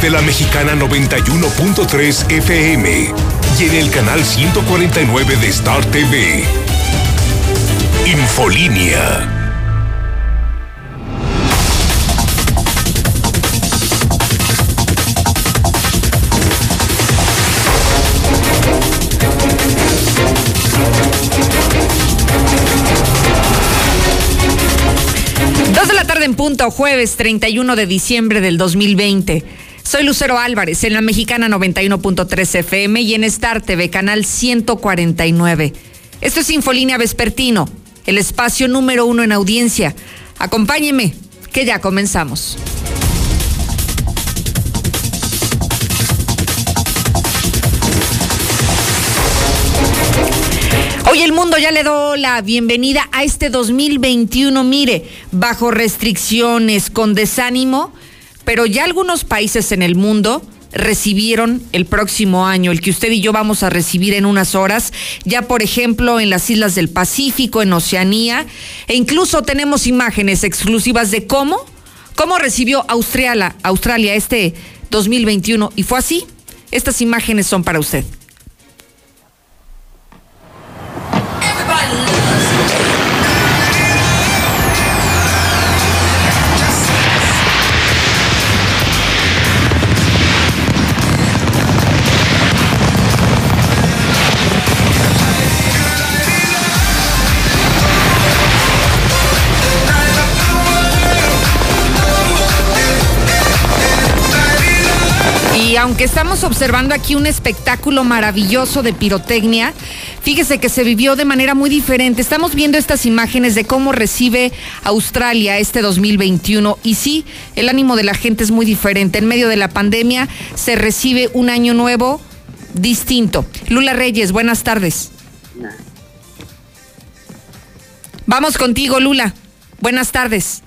de la mexicana 91.3 FM y en el canal 149 de Star TV. Infolínea. Dos de la tarde en punto, jueves 31 de diciembre del 2020. Soy Lucero Álvarez en la mexicana 91.3 FM y en Star TV, canal 149. Esto es Infolínea Vespertino, el espacio número uno en audiencia. Acompáñeme, que ya comenzamos. Hoy el mundo ya le doy la bienvenida a este 2021, mire, bajo restricciones, con desánimo, pero ya algunos países en el mundo recibieron el próximo año, el que usted y yo vamos a recibir en unas horas, ya por ejemplo en las islas del Pacífico, en Oceanía, e incluso tenemos imágenes exclusivas de cómo, cómo recibió Australia, Australia este 2021 y fue así. Estas imágenes son para usted. Y aunque estamos observando aquí un espectáculo maravilloso de pirotecnia, fíjese que se vivió de manera muy diferente. Estamos viendo estas imágenes de cómo recibe Australia este 2021 y sí, el ánimo de la gente es muy diferente. En medio de la pandemia se recibe un año nuevo distinto. Lula Reyes, buenas tardes. Vamos contigo, Lula. Buenas tardes.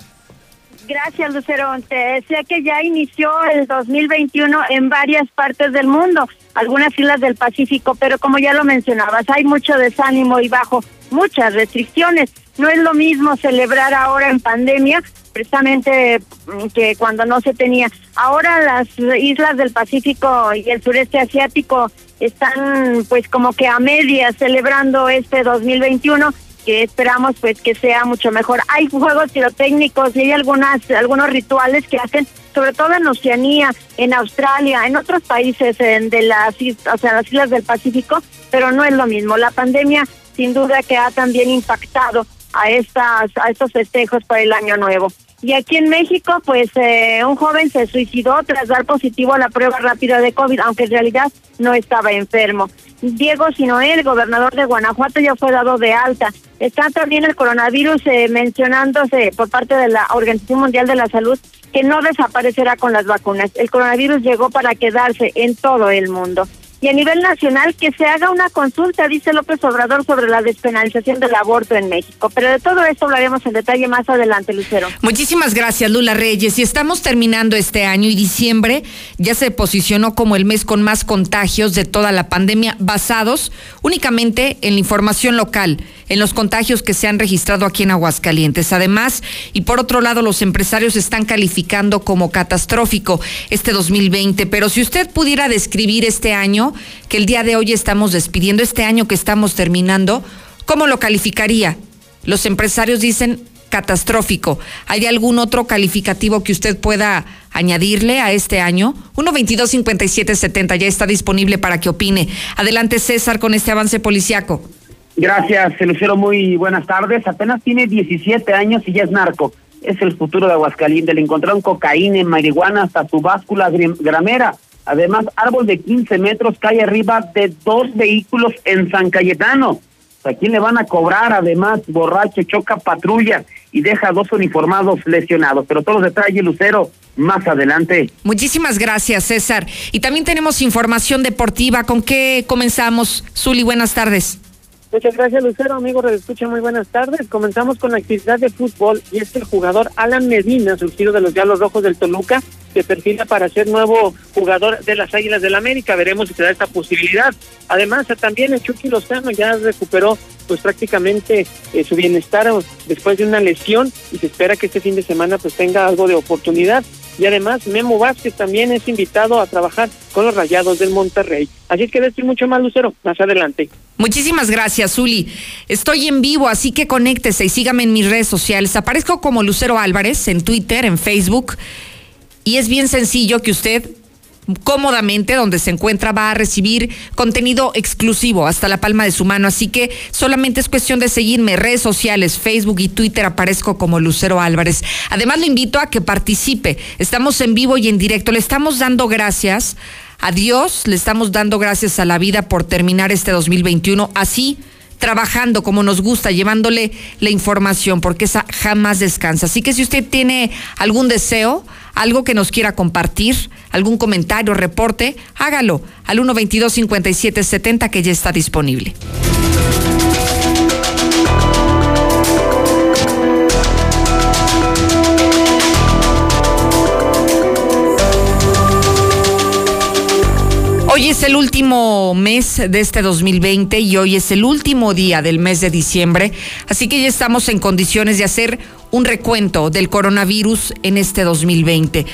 Gracias, Lucero. Te decía que ya inició el 2021 en varias partes del mundo, algunas islas del Pacífico, pero como ya lo mencionabas, hay mucho desánimo y bajo muchas restricciones. No es lo mismo celebrar ahora en pandemia, precisamente mm, que cuando no se tenía. Ahora las islas del Pacífico y el sureste asiático están pues como que a medias celebrando este 2021 que esperamos pues que sea mucho mejor. Hay juegos pirotécnicos y hay algunas algunos rituales que hacen sobre todo en Oceanía, en Australia, en otros países en, de las o sea, las islas del Pacífico, pero no es lo mismo. La pandemia sin duda que ha también impactado a estas a estos festejos para el año nuevo. Y aquí en México, pues eh, un joven se suicidó tras dar positivo a la prueba rápida de COVID, aunque en realidad no estaba enfermo. Diego Sinoé, el gobernador de Guanajuato, ya fue dado de alta. Está también el coronavirus eh, mencionándose por parte de la Organización Mundial de la Salud que no desaparecerá con las vacunas. El coronavirus llegó para quedarse en todo el mundo y a nivel nacional que se haga una consulta, dice López Obrador, sobre la despenalización del aborto en México. Pero de todo esto hablaremos en detalle más adelante, Lucero. Muchísimas gracias, Lula Reyes. Y estamos terminando este año y diciembre ya se posicionó como el mes con más contagios de toda la pandemia, basados únicamente en la información local, en los contagios que se han registrado aquí en Aguascalientes. Además, y por otro lado, los empresarios están calificando como catastrófico este 2020. Pero si usted pudiera describir este año, que el día de hoy estamos despidiendo, este año que estamos terminando, ¿cómo lo calificaría? Los empresarios dicen catastrófico. ¿Hay algún otro calificativo que usted pueda añadirle a este año? 122-5770 ya está disponible para que opine. Adelante, César, con este avance policiaco. Gracias, Lucero. Muy buenas tardes. Apenas tiene 17 años y ya es narco. Es el futuro de Aguascalientes. Le encontraron cocaína, marihuana, hasta su báscula gramera. Además, árbol de 15 metros cae arriba de dos vehículos en San Cayetano. ¿A quién le van a cobrar? Además, borracho choca patrulla y deja dos uniformados lesionados. Pero todos los detalles, Lucero, más adelante. Muchísimas gracias, César. Y también tenemos información deportiva. ¿Con qué comenzamos? Zuli, buenas tardes. Muchas gracias, Lucero. Amigos, escucha muy buenas tardes. Comenzamos con la actividad de fútbol y es el jugador Alan Medina, surgido de los Diablos Rojos del Toluca, se perfila para ser nuevo jugador de las Águilas del América. Veremos si se da esta posibilidad. Además, también el Chucky Lozano ya recuperó pues prácticamente eh, su bienestar después de una lesión y se espera que este fin de semana pues tenga algo de oportunidad. Y además Memo Vázquez también es invitado a trabajar con los Rayados del Monterrey. Así es que decir mucho más, Lucero, más adelante. Muchísimas gracias, Zuli. Estoy en vivo, así que conéctese y sígame en mis redes sociales. Aparezco como Lucero Álvarez en Twitter, en Facebook. Y es bien sencillo que usted cómodamente donde se encuentra va a recibir contenido exclusivo hasta la palma de su mano. Así que solamente es cuestión de seguirme. Redes sociales, Facebook y Twitter aparezco como Lucero Álvarez. Además, le invito a que participe. Estamos en vivo y en directo. Le estamos dando gracias a Dios, le estamos dando gracias a la vida por terminar este 2021 así trabajando como nos gusta, llevándole la información, porque esa jamás descansa. Así que si usted tiene algún deseo, algo que nos quiera compartir, algún comentario, reporte, hágalo al 122 5770 que ya está disponible. Es el último mes de este 2020 y hoy es el último día del mes de diciembre, así que ya estamos en condiciones de hacer un recuento del coronavirus en este 2020.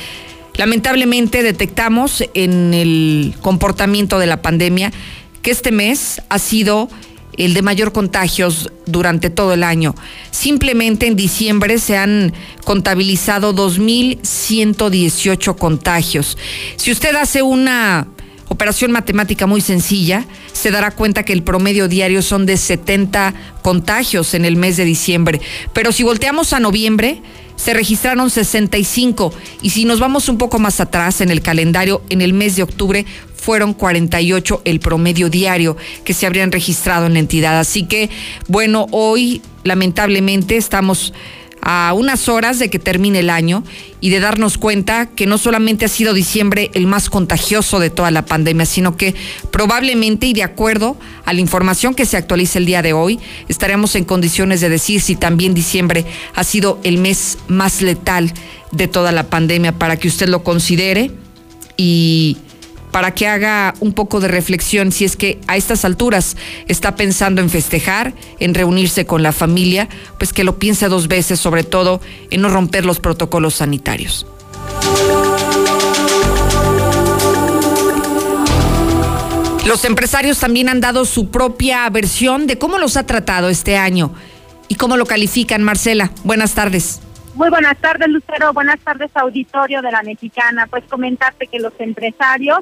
Lamentablemente detectamos en el comportamiento de la pandemia que este mes ha sido el de mayor contagios durante todo el año. Simplemente en diciembre se han contabilizado 2.118 contagios. Si usted hace una operación matemática muy sencilla, se dará cuenta que el promedio diario son de 70 contagios en el mes de diciembre. Pero si volteamos a noviembre, se registraron 65 y si nos vamos un poco más atrás en el calendario, en el mes de octubre fueron 48 el promedio diario que se habrían registrado en la entidad. Así que, bueno, hoy lamentablemente estamos a unas horas de que termine el año y de darnos cuenta que no solamente ha sido diciembre el más contagioso de toda la pandemia, sino que probablemente y de acuerdo a la información que se actualiza el día de hoy, estaremos en condiciones de decir si también diciembre ha sido el mes más letal de toda la pandemia para que usted lo considere y para que haga un poco de reflexión si es que a estas alturas está pensando en festejar, en reunirse con la familia, pues que lo piense dos veces, sobre todo en no romper los protocolos sanitarios. Los empresarios también han dado su propia versión de cómo los ha tratado este año y cómo lo califican. Marcela, buenas tardes. Muy buenas tardes, Lucero. Buenas tardes, auditorio de la Mexicana. Pues comentarte que los empresarios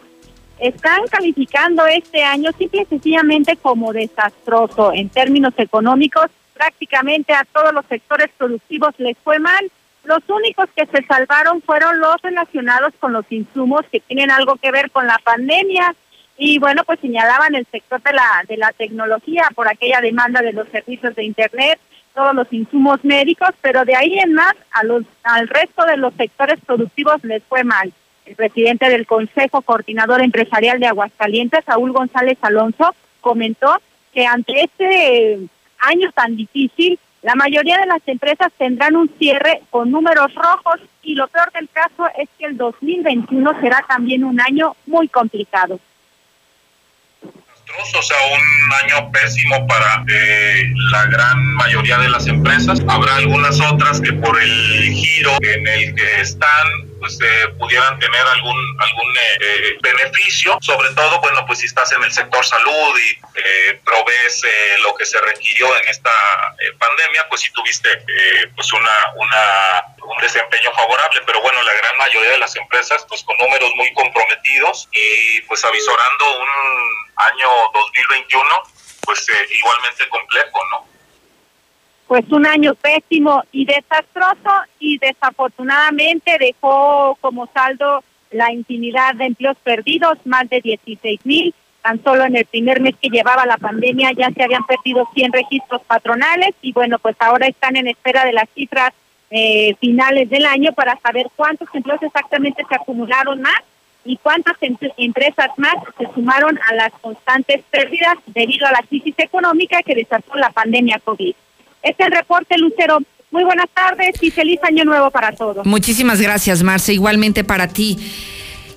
están calificando este año simple y sencillamente como desastroso en términos económicos. Prácticamente a todos los sectores productivos les fue mal. Los únicos que se salvaron fueron los relacionados con los insumos que tienen algo que ver con la pandemia. Y bueno, pues señalaban el sector de la, de la tecnología por aquella demanda de los servicios de Internet, todos los insumos médicos, pero de ahí en más a los, al resto de los sectores productivos les fue mal el presidente del Consejo Coordinador Empresarial de Aguascalientes, Saúl González Alonso, comentó que ante este año tan difícil, la mayoría de las empresas tendrán un cierre con números rojos y lo peor del caso es que el 2021 será también un año muy complicado o sea, un año pésimo para eh, la gran mayoría de las empresas. Habrá algunas otras que por el giro en el que están, pues eh, pudieran tener algún algún eh, beneficio, sobre todo, bueno, pues si estás en el sector salud y provees lo que se requirió en esta pandemia, pues si tuviste pues una, una un desempeño favorable, pero bueno, la gran mayoría de las empresas pues con números muy comprometidos y pues avisorando un año 2021 pues eh, igualmente complejo, ¿no? Pues un año pésimo y desastroso y desafortunadamente dejó como saldo la infinidad de empleos perdidos, más de 16 mil. Tan solo en el primer mes que llevaba la pandemia ya se habían perdido 100 registros patronales y bueno, pues ahora están en espera de las cifras eh, finales del año para saber cuántos empleos exactamente se acumularon más y cuántas empresas más se sumaron a las constantes pérdidas debido a la crisis económica que desató la pandemia COVID. Este es el reporte, Lucero. Muy buenas tardes y feliz año nuevo para todos. Muchísimas gracias, Marce. Igualmente para ti.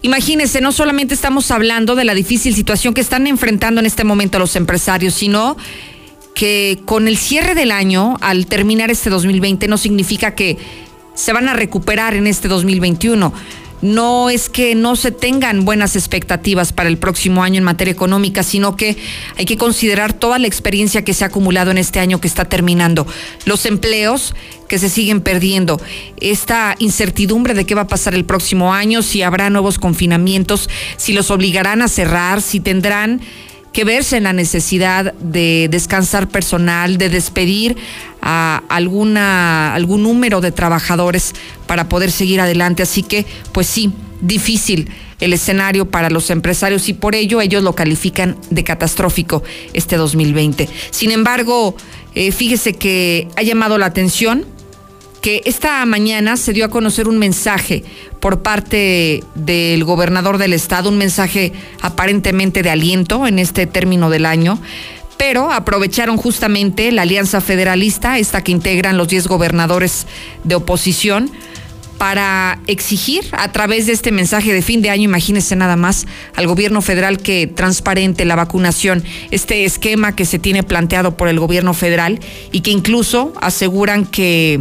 Imagínense, no solamente estamos hablando de la difícil situación que están enfrentando en este momento los empresarios, sino que con el cierre del año, al terminar este 2020, no significa que se van a recuperar en este 2021 no es que no se tengan buenas expectativas para el próximo año en materia económica, sino que hay que considerar toda la experiencia que se ha acumulado en este año que está terminando, los empleos que se siguen perdiendo, esta incertidumbre de qué va a pasar el próximo año, si habrá nuevos confinamientos, si los obligarán a cerrar, si tendrán que verse en la necesidad de descansar personal, de despedir a alguna, algún número de trabajadores para poder seguir adelante. Así que, pues sí, difícil el escenario para los empresarios y por ello ellos lo califican de catastrófico este 2020. Sin embargo, eh, fíjese que ha llamado la atención que esta mañana se dio a conocer un mensaje por parte del gobernador del estado, un mensaje aparentemente de aliento en este término del año, pero aprovecharon justamente la Alianza Federalista, esta que integran los 10 gobernadores de oposición, para exigir a través de este mensaje de fin de año, imagínense nada más, al gobierno federal que transparente la vacunación, este esquema que se tiene planteado por el gobierno federal y que incluso aseguran que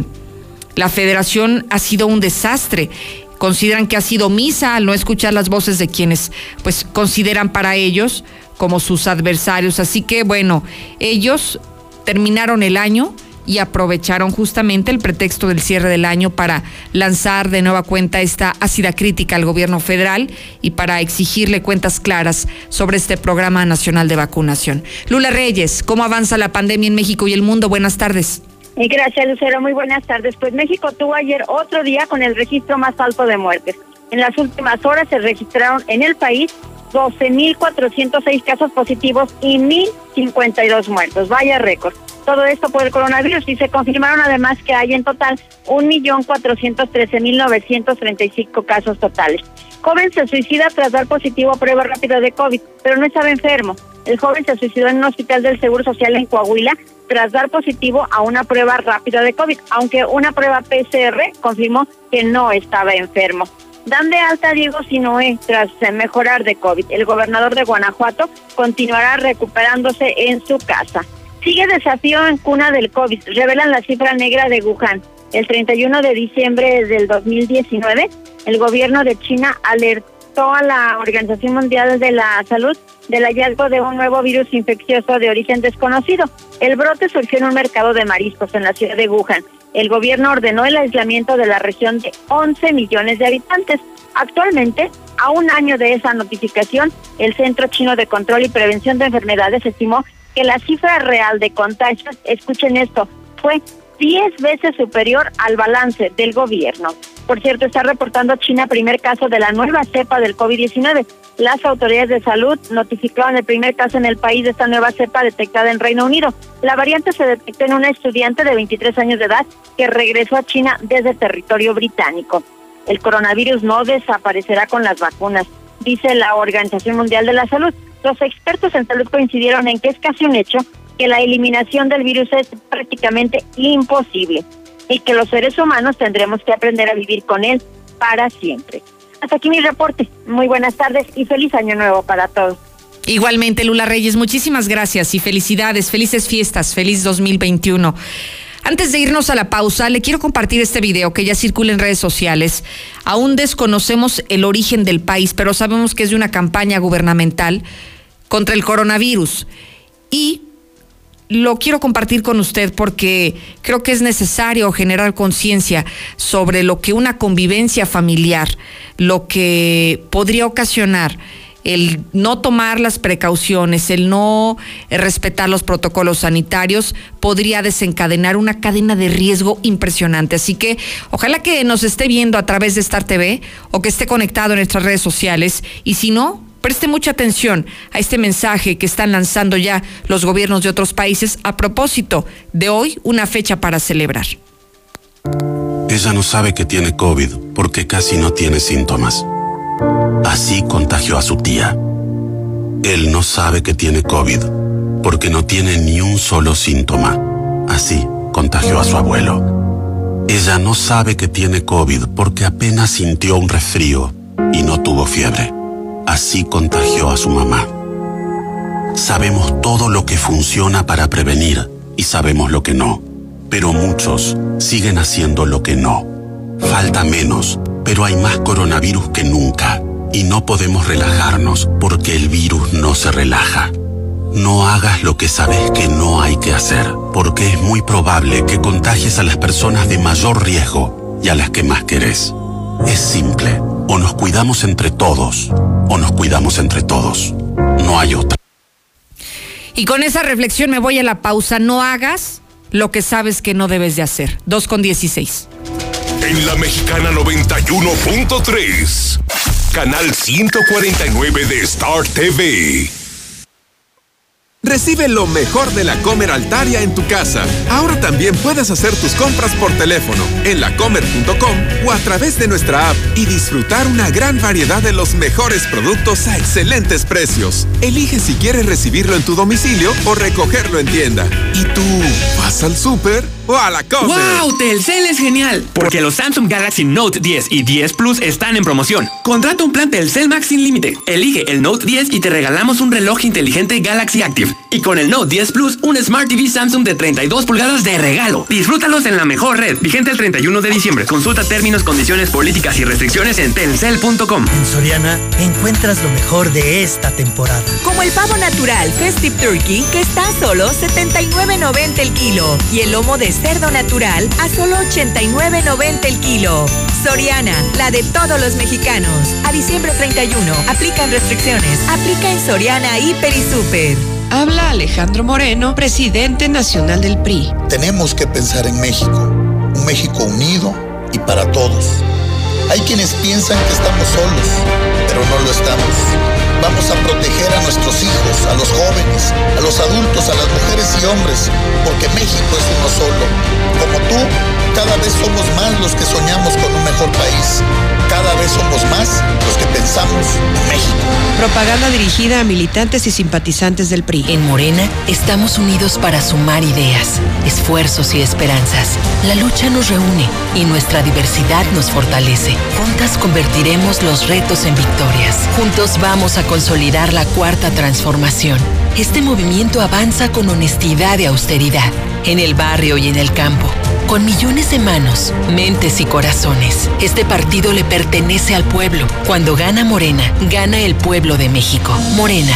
la federación ha sido un desastre. Consideran que ha sido misa al no escuchar las voces de quienes pues consideran para ellos como sus adversarios. Así que bueno, ellos terminaron el año y aprovecharon justamente el pretexto del cierre del año para lanzar de nueva cuenta esta ácida crítica al gobierno federal y para exigirle cuentas claras sobre este programa nacional de vacunación. Lula Reyes, ¿cómo avanza la pandemia en México y el mundo? Buenas tardes. Gracias, Lucero. Muy buenas tardes. Pues México tuvo ayer otro día con el registro más alto de muertes. En las últimas horas se registraron en el país 12.406 casos positivos y 1.052 muertos. Vaya récord. Todo esto por el coronavirus y se confirmaron además que hay en total 1.413.935 casos totales. Joven se suicida tras dar positivo a prueba rápida de COVID, pero no estaba enfermo. El joven se suicidó en un hospital del Seguro Social en Coahuila tras dar positivo a una prueba rápida de COVID, aunque una prueba PCR confirmó que no estaba enfermo. Dan de alta a Diego Sinoé tras mejorar de COVID. El gobernador de Guanajuato continuará recuperándose en su casa. Sigue desafío en cuna del COVID, revelan la cifra negra de Wuhan. El 31 de diciembre del 2019, el gobierno de China alertó a la Organización Mundial de la Salud del hallazgo de un nuevo virus infeccioso de origen desconocido. El brote surgió en un mercado de mariscos en la ciudad de Wuhan. El gobierno ordenó el aislamiento de la región de 11 millones de habitantes. Actualmente, a un año de esa notificación, el Centro Chino de Control y Prevención de Enfermedades estimó que la cifra real de contagios, escuchen esto, fue 10 veces superior al balance del gobierno. Por cierto, está reportando China primer caso de la nueva cepa del COVID-19. Las autoridades de salud notificaron el primer caso en el país de esta nueva cepa detectada en Reino Unido. La variante se detectó en una estudiante de 23 años de edad que regresó a China desde territorio británico. El coronavirus no desaparecerá con las vacunas, dice la Organización Mundial de la Salud. Los expertos en salud coincidieron en que es casi un hecho que la eliminación del virus es prácticamente imposible y que los seres humanos tendremos que aprender a vivir con él para siempre. Hasta aquí mi reporte. Muy buenas tardes y feliz año nuevo para todos. Igualmente, Lula Reyes, muchísimas gracias y felicidades, felices fiestas, feliz 2021. Antes de irnos a la pausa, le quiero compartir este video que ya circula en redes sociales. Aún desconocemos el origen del país, pero sabemos que es de una campaña gubernamental contra el coronavirus. Y lo quiero compartir con usted porque creo que es necesario generar conciencia sobre lo que una convivencia familiar, lo que podría ocasionar el no tomar las precauciones, el no respetar los protocolos sanitarios, podría desencadenar una cadena de riesgo impresionante. Así que ojalá que nos esté viendo a través de Star TV o que esté conectado en nuestras redes sociales y si no, Preste mucha atención a este mensaje que están lanzando ya los gobiernos de otros países a propósito de hoy, una fecha para celebrar. Ella no sabe que tiene COVID porque casi no tiene síntomas. Así contagió a su tía. Él no sabe que tiene COVID porque no tiene ni un solo síntoma. Así contagió a su abuelo. Ella no sabe que tiene COVID porque apenas sintió un resfrío y no tuvo fiebre. Así contagió a su mamá. Sabemos todo lo que funciona para prevenir y sabemos lo que no. Pero muchos siguen haciendo lo que no. Falta menos, pero hay más coronavirus que nunca. Y no podemos relajarnos porque el virus no se relaja. No hagas lo que sabes que no hay que hacer, porque es muy probable que contagies a las personas de mayor riesgo y a las que más querés. Es simple, o nos cuidamos entre todos, o nos cuidamos entre todos. No hay otra. Y con esa reflexión me voy a la pausa. No hagas lo que sabes que no debes de hacer. 2 con 16. En la Mexicana 91.3, canal 149 de Star TV. Recibe lo mejor de la Comer Altaria en tu casa. Ahora también puedes hacer tus compras por teléfono, en lacomer.com o a través de nuestra app y disfrutar una gran variedad de los mejores productos a excelentes precios. Elige si quieres recibirlo en tu domicilio o recogerlo en tienda. ¿Y tú vas al súper o a la Comer? ¡Wow! Telcel es genial. Porque los Samsung Galaxy Note 10 y 10 Plus están en promoción. Contrata un plan Telcel Max sin límite. Elige el Note 10 y te regalamos un reloj inteligente Galaxy Active. Y con el Note 10 Plus, un Smart TV Samsung de 32 pulgadas de regalo. Disfrútalos en la mejor red. Vigente el 31 de diciembre. Consulta términos, condiciones, políticas y restricciones en telcel.com. En Soriana encuentras lo mejor de esta temporada. Como el pavo natural Festive Turkey, que está a solo 79.90 el kilo. Y el lomo de cerdo natural a solo 89.90 el kilo. Soriana, la de todos los mexicanos. A diciembre 31, aplican restricciones. Aplica en Soriana, Hiper y Super. Habla Alejandro Moreno, presidente nacional del PRI. Tenemos que pensar en México, un México unido y para todos. Hay quienes piensan que estamos solos, pero no lo estamos. Vamos a proteger a nuestros hijos, a los jóvenes, a los adultos, a las mujeres y hombres, porque México es uno solo. Como tú, cada vez somos más los que soñamos con un mejor país. Cada vez somos más los que pensamos en México. Propaganda dirigida a militantes y simpatizantes del PRI. En Morena estamos unidos para sumar ideas, esfuerzos y esperanzas. La lucha nos reúne y nuestra diversidad nos fortalece. Juntas convertiremos los retos en victorias. Juntos vamos a consolidar la cuarta transformación. Este movimiento avanza con honestidad y austeridad, en el barrio y en el campo, con millones de manos, mentes y corazones. Este partido le pertenece al pueblo. Cuando gana Morena, gana el pueblo de México. Morena.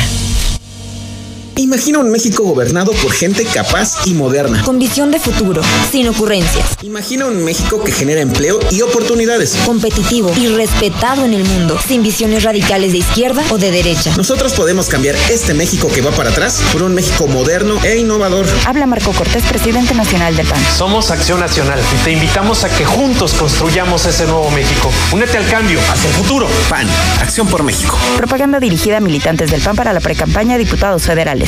Imagina un México gobernado por gente capaz y moderna. Con visión de futuro, sin ocurrencias. Imagina un México que genera empleo y oportunidades. Competitivo y respetado en el mundo, sin visiones radicales de izquierda o de derecha. Nosotros podemos cambiar este México que va para atrás por un México moderno e innovador. Habla Marco Cortés, presidente nacional del PAN. Somos Acción Nacional y te invitamos a que juntos construyamos ese nuevo México. Únete al cambio, hacia el futuro. PAN, Acción por México. Propaganda dirigida a militantes del PAN para la precampaña a diputados federales.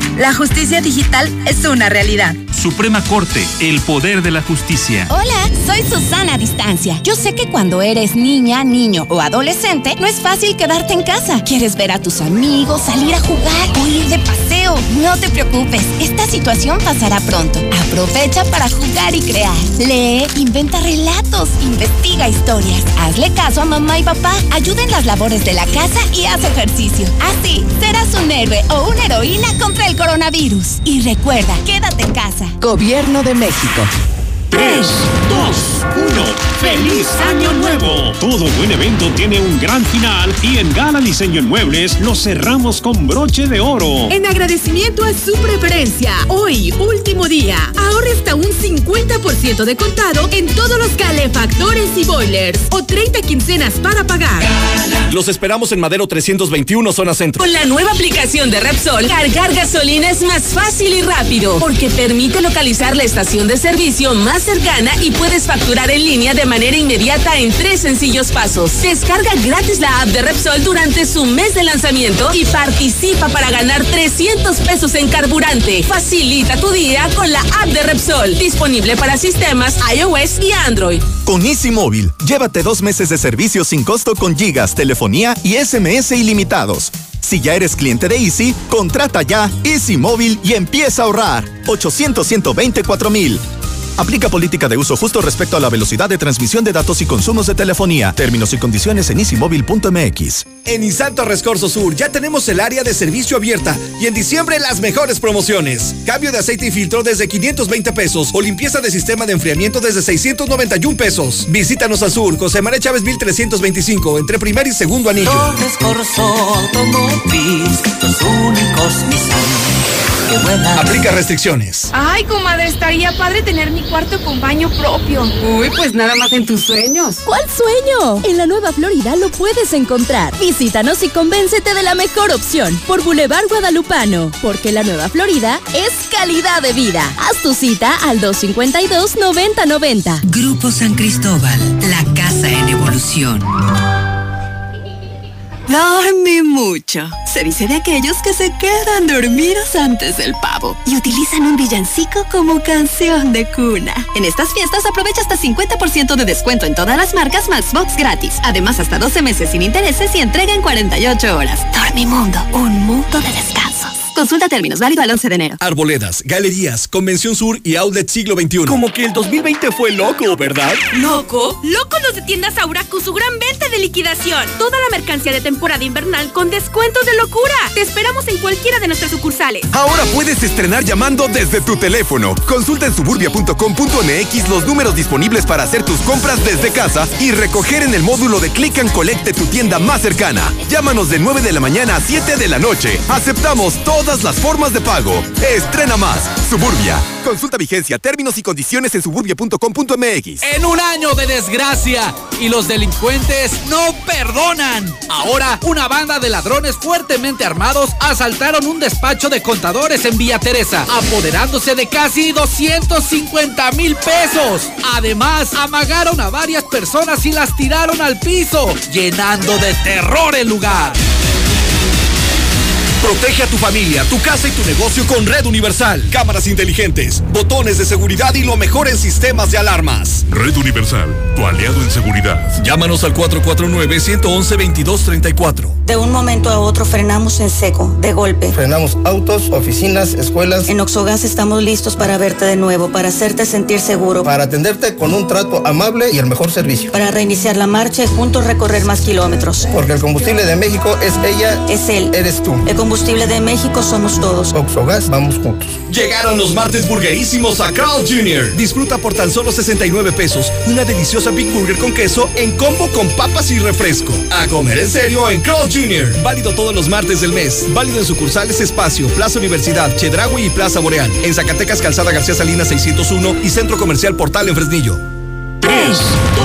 La justicia digital es una realidad. Suprema Corte, el poder de la justicia. Hola, soy Susana a Distancia. Yo sé que cuando eres niña, niño o adolescente, no es fácil quedarte en casa. Quieres ver a tus amigos, salir a jugar o ir de paseo. No te preocupes, esta situación pasará pronto. Aprovecha para jugar y crear. Lee, inventa relatos, investiga historias. Hazle caso a mamá y papá. Ayuda en las labores de la casa y haz ejercicio. Así serás un héroe o una heroína contra el coronavirus. Y recuerda, quédate en casa. Gobierno de México. 3, 2, 1. ¡Feliz Año Nuevo! Todo buen evento tiene un gran final y en Gala Diseño en Muebles lo cerramos con broche de oro. En agradecimiento a su preferencia, hoy, último día, ahorre hasta un 50% de contado en todos los calefactores y boilers o 30 quincenas para pagar. Los esperamos en Madero 321, zona centro. Con la nueva aplicación de Repsol, cargar gasolina es más fácil y rápido porque permite localizar la estación de servicio más cercana y puedes facturar en línea de manera inmediata en tres sencillos pasos. Descarga gratis la app de Repsol durante su mes de lanzamiento y participa para ganar 300 pesos en carburante. Facilita tu día con la app de Repsol, disponible para sistemas iOS y Android. Con Easy Móvil, llévate dos meses de servicio sin costo con gigas, telefonía y SMS ilimitados. Si ya eres cliente de Easy, contrata ya Easy Móvil y empieza a ahorrar. 800 124 mil. Aplica política de uso justo respecto a la velocidad de transmisión de datos y consumos de telefonía. Términos y condiciones en easymóvil.mx. En Nissan Torres Corso Sur ya tenemos el área de servicio abierta y en diciembre las mejores promociones. Cambio de aceite y filtro desde 520 pesos o limpieza de sistema de enfriamiento desde 691 pesos. Visítanos al sur, José María Chávez 1325, entre primer y segundo anillo. Torres Corso Automotriz, los únicos Nissan Aplica restricciones. Ay, comadre, estaría padre tener mi cuarto con baño propio. Uy, pues nada más en tus sueños. ¿Cuál sueño? En la Nueva Florida lo puedes encontrar. Visítanos y convéncete de la mejor opción por Boulevard Guadalupano, porque la Nueva Florida es calidad de vida. Haz tu cita al 252-9090. Grupo San Cristóbal, la casa en evolución. Dormí mucho. Se dice de aquellos que se quedan dormidos antes del pavo y utilizan un villancico como canción de cuna. En estas fiestas aprovecha hasta 50% de descuento en todas las marcas Maxbox gratis. Además, hasta 12 meses sin intereses y entrega en 48 horas. Dormimundo, un mundo de descansos. Consulta términos, válido al 11 de enero. Arboledas, galerías, Convención Sur y Outlet Siglo XXI. Como que el 2020 fue loco, ¿verdad? ¿Loco? Loco los de tiendas Aura con su gran venta de liquidación. Toda la mercancía de temporada invernal con descuentos de locura. Te esperamos en cualquiera de nuestras sucursales. Ahora puedes estrenar llamando desde tu teléfono. Consulta en suburbia.com.mx los números disponibles para hacer tus compras desde casa y recoger en el módulo de Click and Collect de tu tienda más cercana. Llámanos de 9 de la mañana a 7 de la noche. Aceptamos todas las formas de pago. Estrena más. Suburbia. Consulta vigencia, términos y condiciones en suburbia.com.mx. En un año de desgracia y los delincuentes no perdonan. Ahora, una banda de ladrones fuertemente armados asaltaron un despacho de contadores en Villa Teresa, apoderándose de casi 250 mil pesos. Además, amagaron a varias personas y las tiraron al piso, llenando de terror el lugar. Protege a tu familia, tu casa y tu negocio con Red Universal. Cámaras inteligentes, botones de seguridad y lo mejor en sistemas de alarmas. Red Universal, tu aliado en seguridad. Llámanos al 449-111-2234. De un momento a otro frenamos en seco, de golpe. Frenamos autos, oficinas, escuelas. En Oxogas estamos listos para verte de nuevo, para hacerte sentir seguro. Para atenderte con un trato amable y el mejor servicio. Para reiniciar la marcha y juntos recorrer más kilómetros. Porque el combustible de México es ella. Es él. Eres tú. El combustible de México somos todos. Oxogas, vamos juntos. Llegaron los martes burguerísimos a Carl Jr. Disfruta por tan solo 69 pesos una deliciosa Big Burger con queso en combo con papas y refresco. A comer en serio en Carl Jr. Válido todos los martes del mes. Válido en sucursales Espacio, Plaza Universidad, Chedraui y Plaza Boreal. En Zacatecas, Calzada García Salinas 601 y Centro Comercial Portal en Fresnillo. 3, 2, 1.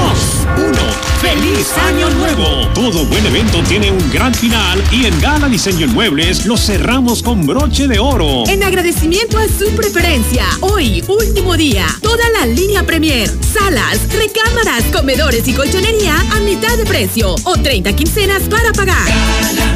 ¡Feliz Año Nuevo! Todo buen evento tiene un gran final y en Gala Diseño en Muebles lo cerramos con broche de oro. En agradecimiento a su preferencia, hoy, último día, toda la línea Premier, salas, recámaras, comedores y colchonería a mitad de precio o 30 quincenas para pagar.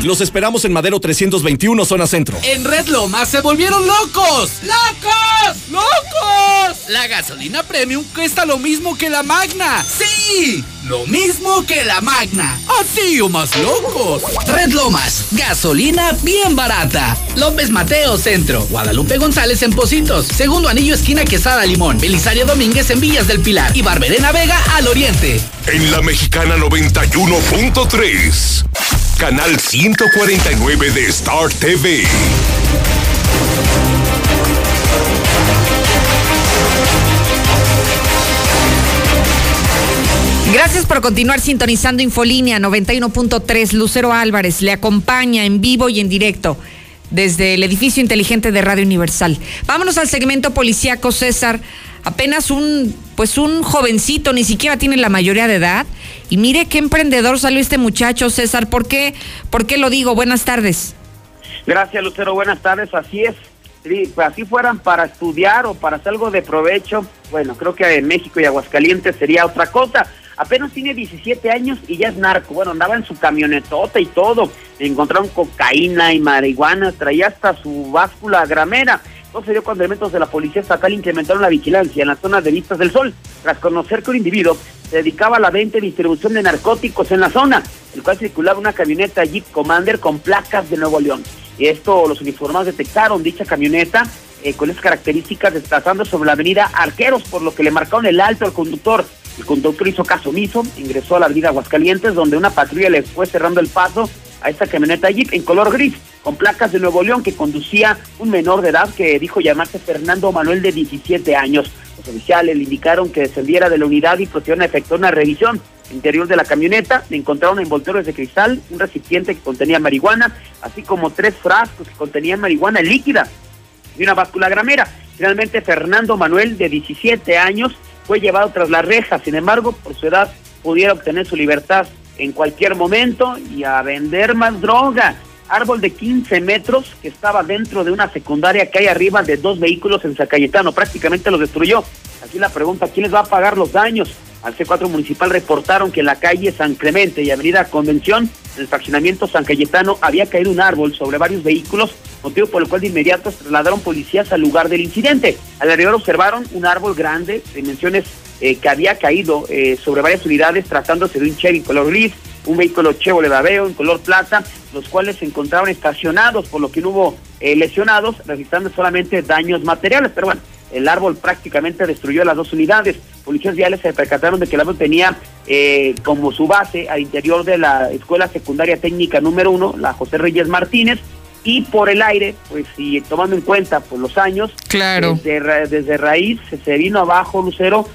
Los esperamos en Madero 321, zona centro. En Red Lomas se volvieron locos. ¡Locos! ¡Locos! La gasolina premium cuesta lo mismo que la Magna. ¡Sí! Lo mismo que la Magna. Así o más locos. Red Lomas, gasolina bien barata. López Mateo Centro. Guadalupe González en Positos. Segundo anillo esquina Quesada Limón. Belisario Domínguez en Villas del Pilar. Y Barberena Vega al Oriente. En la Mexicana 91.3. Canal 149 de Star TV. Gracias por continuar sintonizando Infolínea 91.3. Lucero Álvarez le acompaña en vivo y en directo desde el edificio inteligente de Radio Universal. Vámonos al segmento policíaco, César. Apenas un, pues un jovencito, ni siquiera tiene la mayoría de edad. Y mire qué emprendedor salió este muchacho, César. ¿Por qué, ¿Por qué lo digo? Buenas tardes. Gracias, Lucero. Buenas tardes. Así es. Así fueran para estudiar o para hacer algo de provecho, bueno, creo que en México y Aguascalientes sería otra cosa. Apenas tiene 17 años y ya es narco. Bueno, andaba en su camionetota y todo. Encontraron cocaína y marihuana, traía hasta su báscula gramera. Entonces dio cuando elementos de la policía estatal incrementaron la vigilancia en las zonas de Vistas del Sol, tras conocer que un individuo se dedicaba a la venta y distribución de narcóticos en la zona, el cual circulaba una camioneta Jeep Commander con placas de Nuevo León. Esto los uniformados detectaron dicha camioneta eh, con esas características desplazando sobre la avenida Arqueros, por lo que le marcaron el alto al conductor. El conductor hizo caso omiso, ingresó a la avenida Aguascalientes, donde una patrulla le fue cerrando el paso a esta camioneta Jeep en color gris, con placas de Nuevo León, que conducía un menor de edad que dijo llamarse Fernando Manuel de 17 años. Los oficiales le indicaron que descendiera de la unidad y procedieron a efectuar una revisión interior de la camioneta. Le encontraron envoltorios de cristal, un recipiente que contenía marihuana, así como tres frascos que contenían marihuana líquida y una báscula gramera. Finalmente, Fernando Manuel, de 17 años, fue llevado tras las rejas. Sin embargo, por su edad, pudiera obtener su libertad en cualquier momento y a vender más droga. Árbol de 15 metros que estaba dentro de una secundaria que hay arriba de dos vehículos en Zacayetano. Prácticamente lo destruyó. Aquí la pregunta, ¿quién les va a pagar los daños? Al C4 municipal reportaron que en la calle San Clemente y Avenida Convención, en el fraccionamiento San Cayetano, había caído un árbol sobre varios vehículos, motivo por el cual de inmediato trasladaron policías al lugar del incidente. Alrededor observaron un árbol grande, de dimensiones eh, que había caído eh, sobre varias unidades, tratándose de un Chevy color gris, un vehículo Chevrolet Daveo en color plata, los cuales se encontraban estacionados, por lo que no hubo eh, lesionados, registrando solamente daños materiales. Pero bueno, el árbol prácticamente destruyó las dos unidades. Policías viales se percataron de que el árbol tenía eh, como su base al interior de la Escuela Secundaria Técnica número uno, la José Reyes Martínez, y por el aire, pues si tomando en cuenta pues, los años, claro. desde, desde raíz se vino abajo Lucero,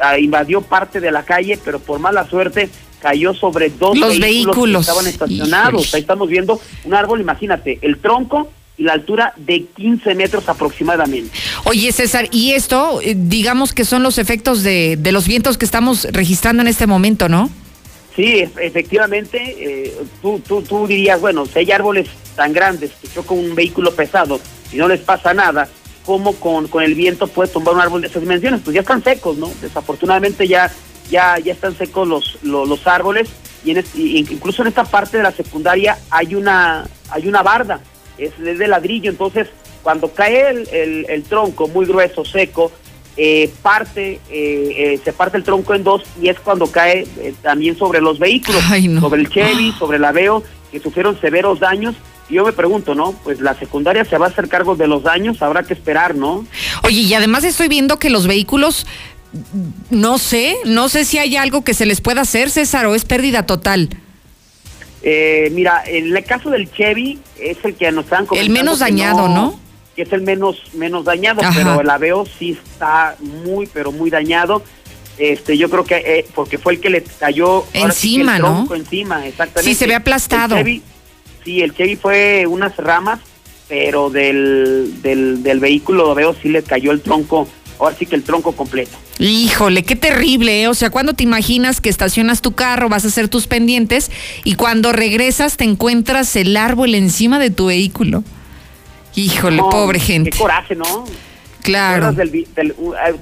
ah, invadió parte de la calle, pero por mala suerte cayó sobre dos los vehículos, que estaban estacionados. Ahí estamos viendo un árbol, imagínate, el tronco y la altura de 15 metros aproximadamente. Oye, César, y esto, eh, digamos que son los efectos de, de los vientos que estamos registrando en este momento, ¿no? Sí, efectivamente, eh, tú, tú, tú dirías, bueno, si hay árboles tan grandes que chocan un vehículo pesado y no les pasa nada, ¿cómo con, con el viento puede tumbar un árbol de esas dimensiones? Pues ya están secos, ¿no? Desafortunadamente ya, ya, ya están secos los, los, árboles y, en incluso en esta parte de la secundaria hay una, hay una barda es de ladrillo, entonces cuando cae el, el, tronco muy grueso, seco, eh, parte, eh, eh, se parte el tronco en dos y es cuando cae también sobre los vehículos, sobre el Chevy, sobre el Aveo, que sufrieron severos daños. Y yo me pregunto, ¿no? Pues la secundaria se va a hacer cargo de los daños, habrá que esperar, ¿no? Oye, y además estoy viendo que los vehículos, no sé, no sé si hay algo que se les pueda hacer, César, o es pérdida total. Eh, mira, en el caso del Chevy es el que nos han El menos dañado, ¿no? Que es el menos menos dañado, pero el Aveo sí está muy, pero muy dañado. Este, yo creo que eh, porque fue el que le cayó encima, el ¿no? Encima, exactamente. Sí, se ve aplastado. sí, el Chevy fue unas ramas, pero del, del, del vehículo Aveo sí le cayó el tronco ahora sí que el tronco completo. Híjole, qué terrible, ¿eh? O sea, cuando te imaginas que estacionas tu carro, vas a hacer tus pendientes y cuando regresas te encuentras el árbol encima de tu vehículo. Híjole, pobre gente. Qué coraje, ¿no? Claro. ¿Te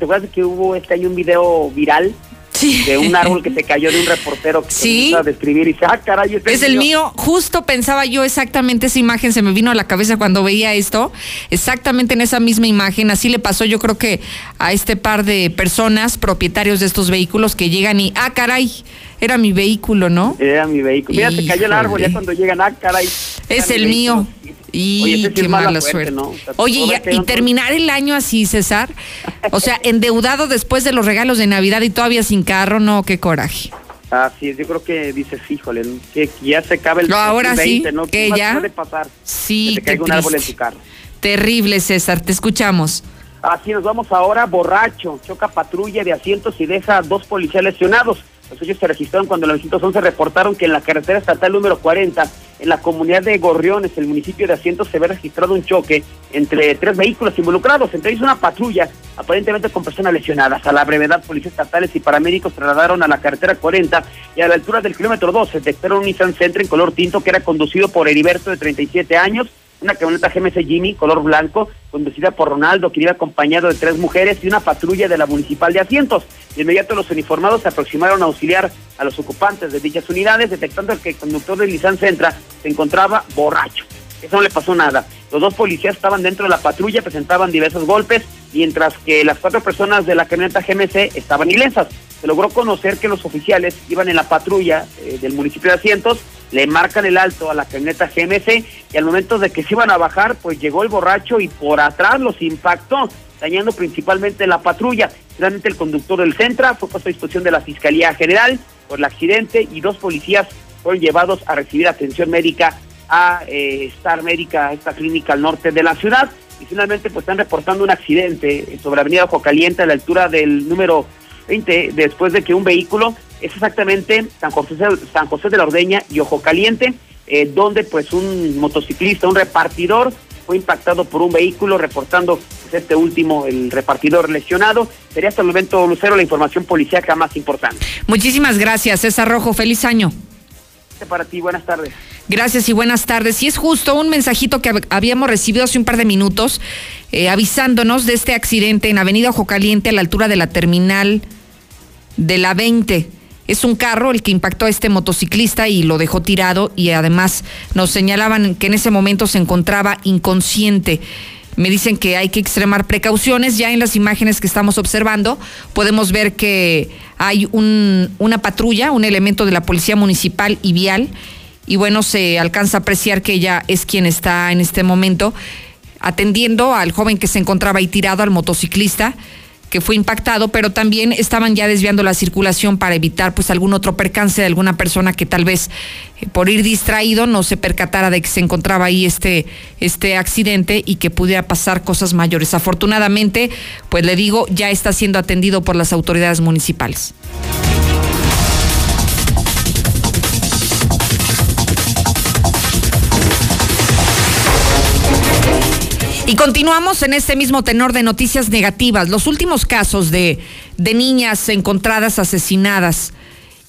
acuerdas, de que hubo este año un video viral de un árbol que se cayó de un reportero que sí. a describir y dice, ah, caray, es el mío. Justo pensaba yo exactamente esa imagen, se me vino a la cabeza cuando veía esto, exactamente en esa misma imagen, así le pasó yo creo que a este par de personas, propietarios de estos vehículos que llegan y, ah, caray, era mi vehículo, ¿no? Era mi vehículo. Mira, se cayó el árbol ya cuando llegan, ah, caray. Es el mío. Y qué mala suerte. Oye, y, terminar el año así, César. O sea, endeudado después de los regalos de Navidad y todavía sin carro, no, qué coraje. Así es, yo creo que dices, híjole, que ya se acabe el no, ahora sí, ¿no? que ya puede pasar? Sí, que te caiga un árbol en tu carro. Terrible, César, te escuchamos. Así nos vamos ahora, borracho, choca patrulla de asientos y deja a dos policías lesionados. Los hechos se registraron cuando los 911 reportaron que en la carretera estatal número 40, en la comunidad de Gorriones, el municipio de Asientos, se había registrado un choque entre tres vehículos involucrados, entre ellos una patrulla, aparentemente con personas lesionadas. A la brevedad, policías estatales y paramédicos trasladaron a la carretera 40 y a la altura del kilómetro 12 detectaron un Nissan Sentra en color tinto que era conducido por Heriberto de 37 años, una camioneta GMC Jimmy color blanco, conducida por Ronaldo, que iba acompañado de tres mujeres y una patrulla de la municipal de asientos. De inmediato los uniformados se aproximaron a auxiliar a los ocupantes de dichas unidades, detectando que el conductor del Nissan Sentra se encontraba borracho. Eso no le pasó nada. Los dos policías estaban dentro de la patrulla, presentaban diversos golpes, mientras que las cuatro personas de la camioneta GMC estaban ilesas. Se logró conocer que los oficiales iban en la patrulla eh, del municipio de Asientos, le marcan el alto a la camioneta GMC y al momento de que se iban a bajar, pues llegó el borracho y por atrás los impactó, dañando principalmente la patrulla. Finalmente el conductor del Centra fue puesto a disposición de la Fiscalía General por el accidente y dos policías fueron llevados a recibir atención médica a eh, Star Médica, esta clínica al norte de la ciudad. Y finalmente pues están reportando un accidente sobre Avenida Ojo Caliente a la altura del número 20, después de que un vehículo, es exactamente San José, San José de la Ordeña y Ojo Caliente, eh, donde pues un motociclista, un repartidor, fue impactado por un vehículo, reportando pues, este último, el repartidor lesionado. Sería hasta el momento, Lucero, la información policíaca más importante. Muchísimas gracias, César Rojo. Feliz año. Para ti, buenas tardes. Gracias y buenas tardes. Y es justo un mensajito que habíamos recibido hace un par de minutos eh, avisándonos de este accidente en Avenida Ojo Caliente a la altura de la terminal de la 20. Es un carro el que impactó a este motociclista y lo dejó tirado y además nos señalaban que en ese momento se encontraba inconsciente. Me dicen que hay que extremar precauciones. Ya en las imágenes que estamos observando podemos ver que hay un, una patrulla, un elemento de la Policía Municipal y Vial y bueno, se alcanza a apreciar que ella es quien está en este momento atendiendo al joven que se encontraba ahí tirado, al motociclista que fue impactado, pero también estaban ya desviando la circulación para evitar pues algún otro percance de alguna persona que tal vez eh, por ir distraído no se percatara de que se encontraba ahí este, este accidente y que pudiera pasar cosas mayores. Afortunadamente, pues le digo, ya está siendo atendido por las autoridades municipales. Y continuamos en este mismo tenor de noticias negativas. Los últimos casos de, de niñas encontradas asesinadas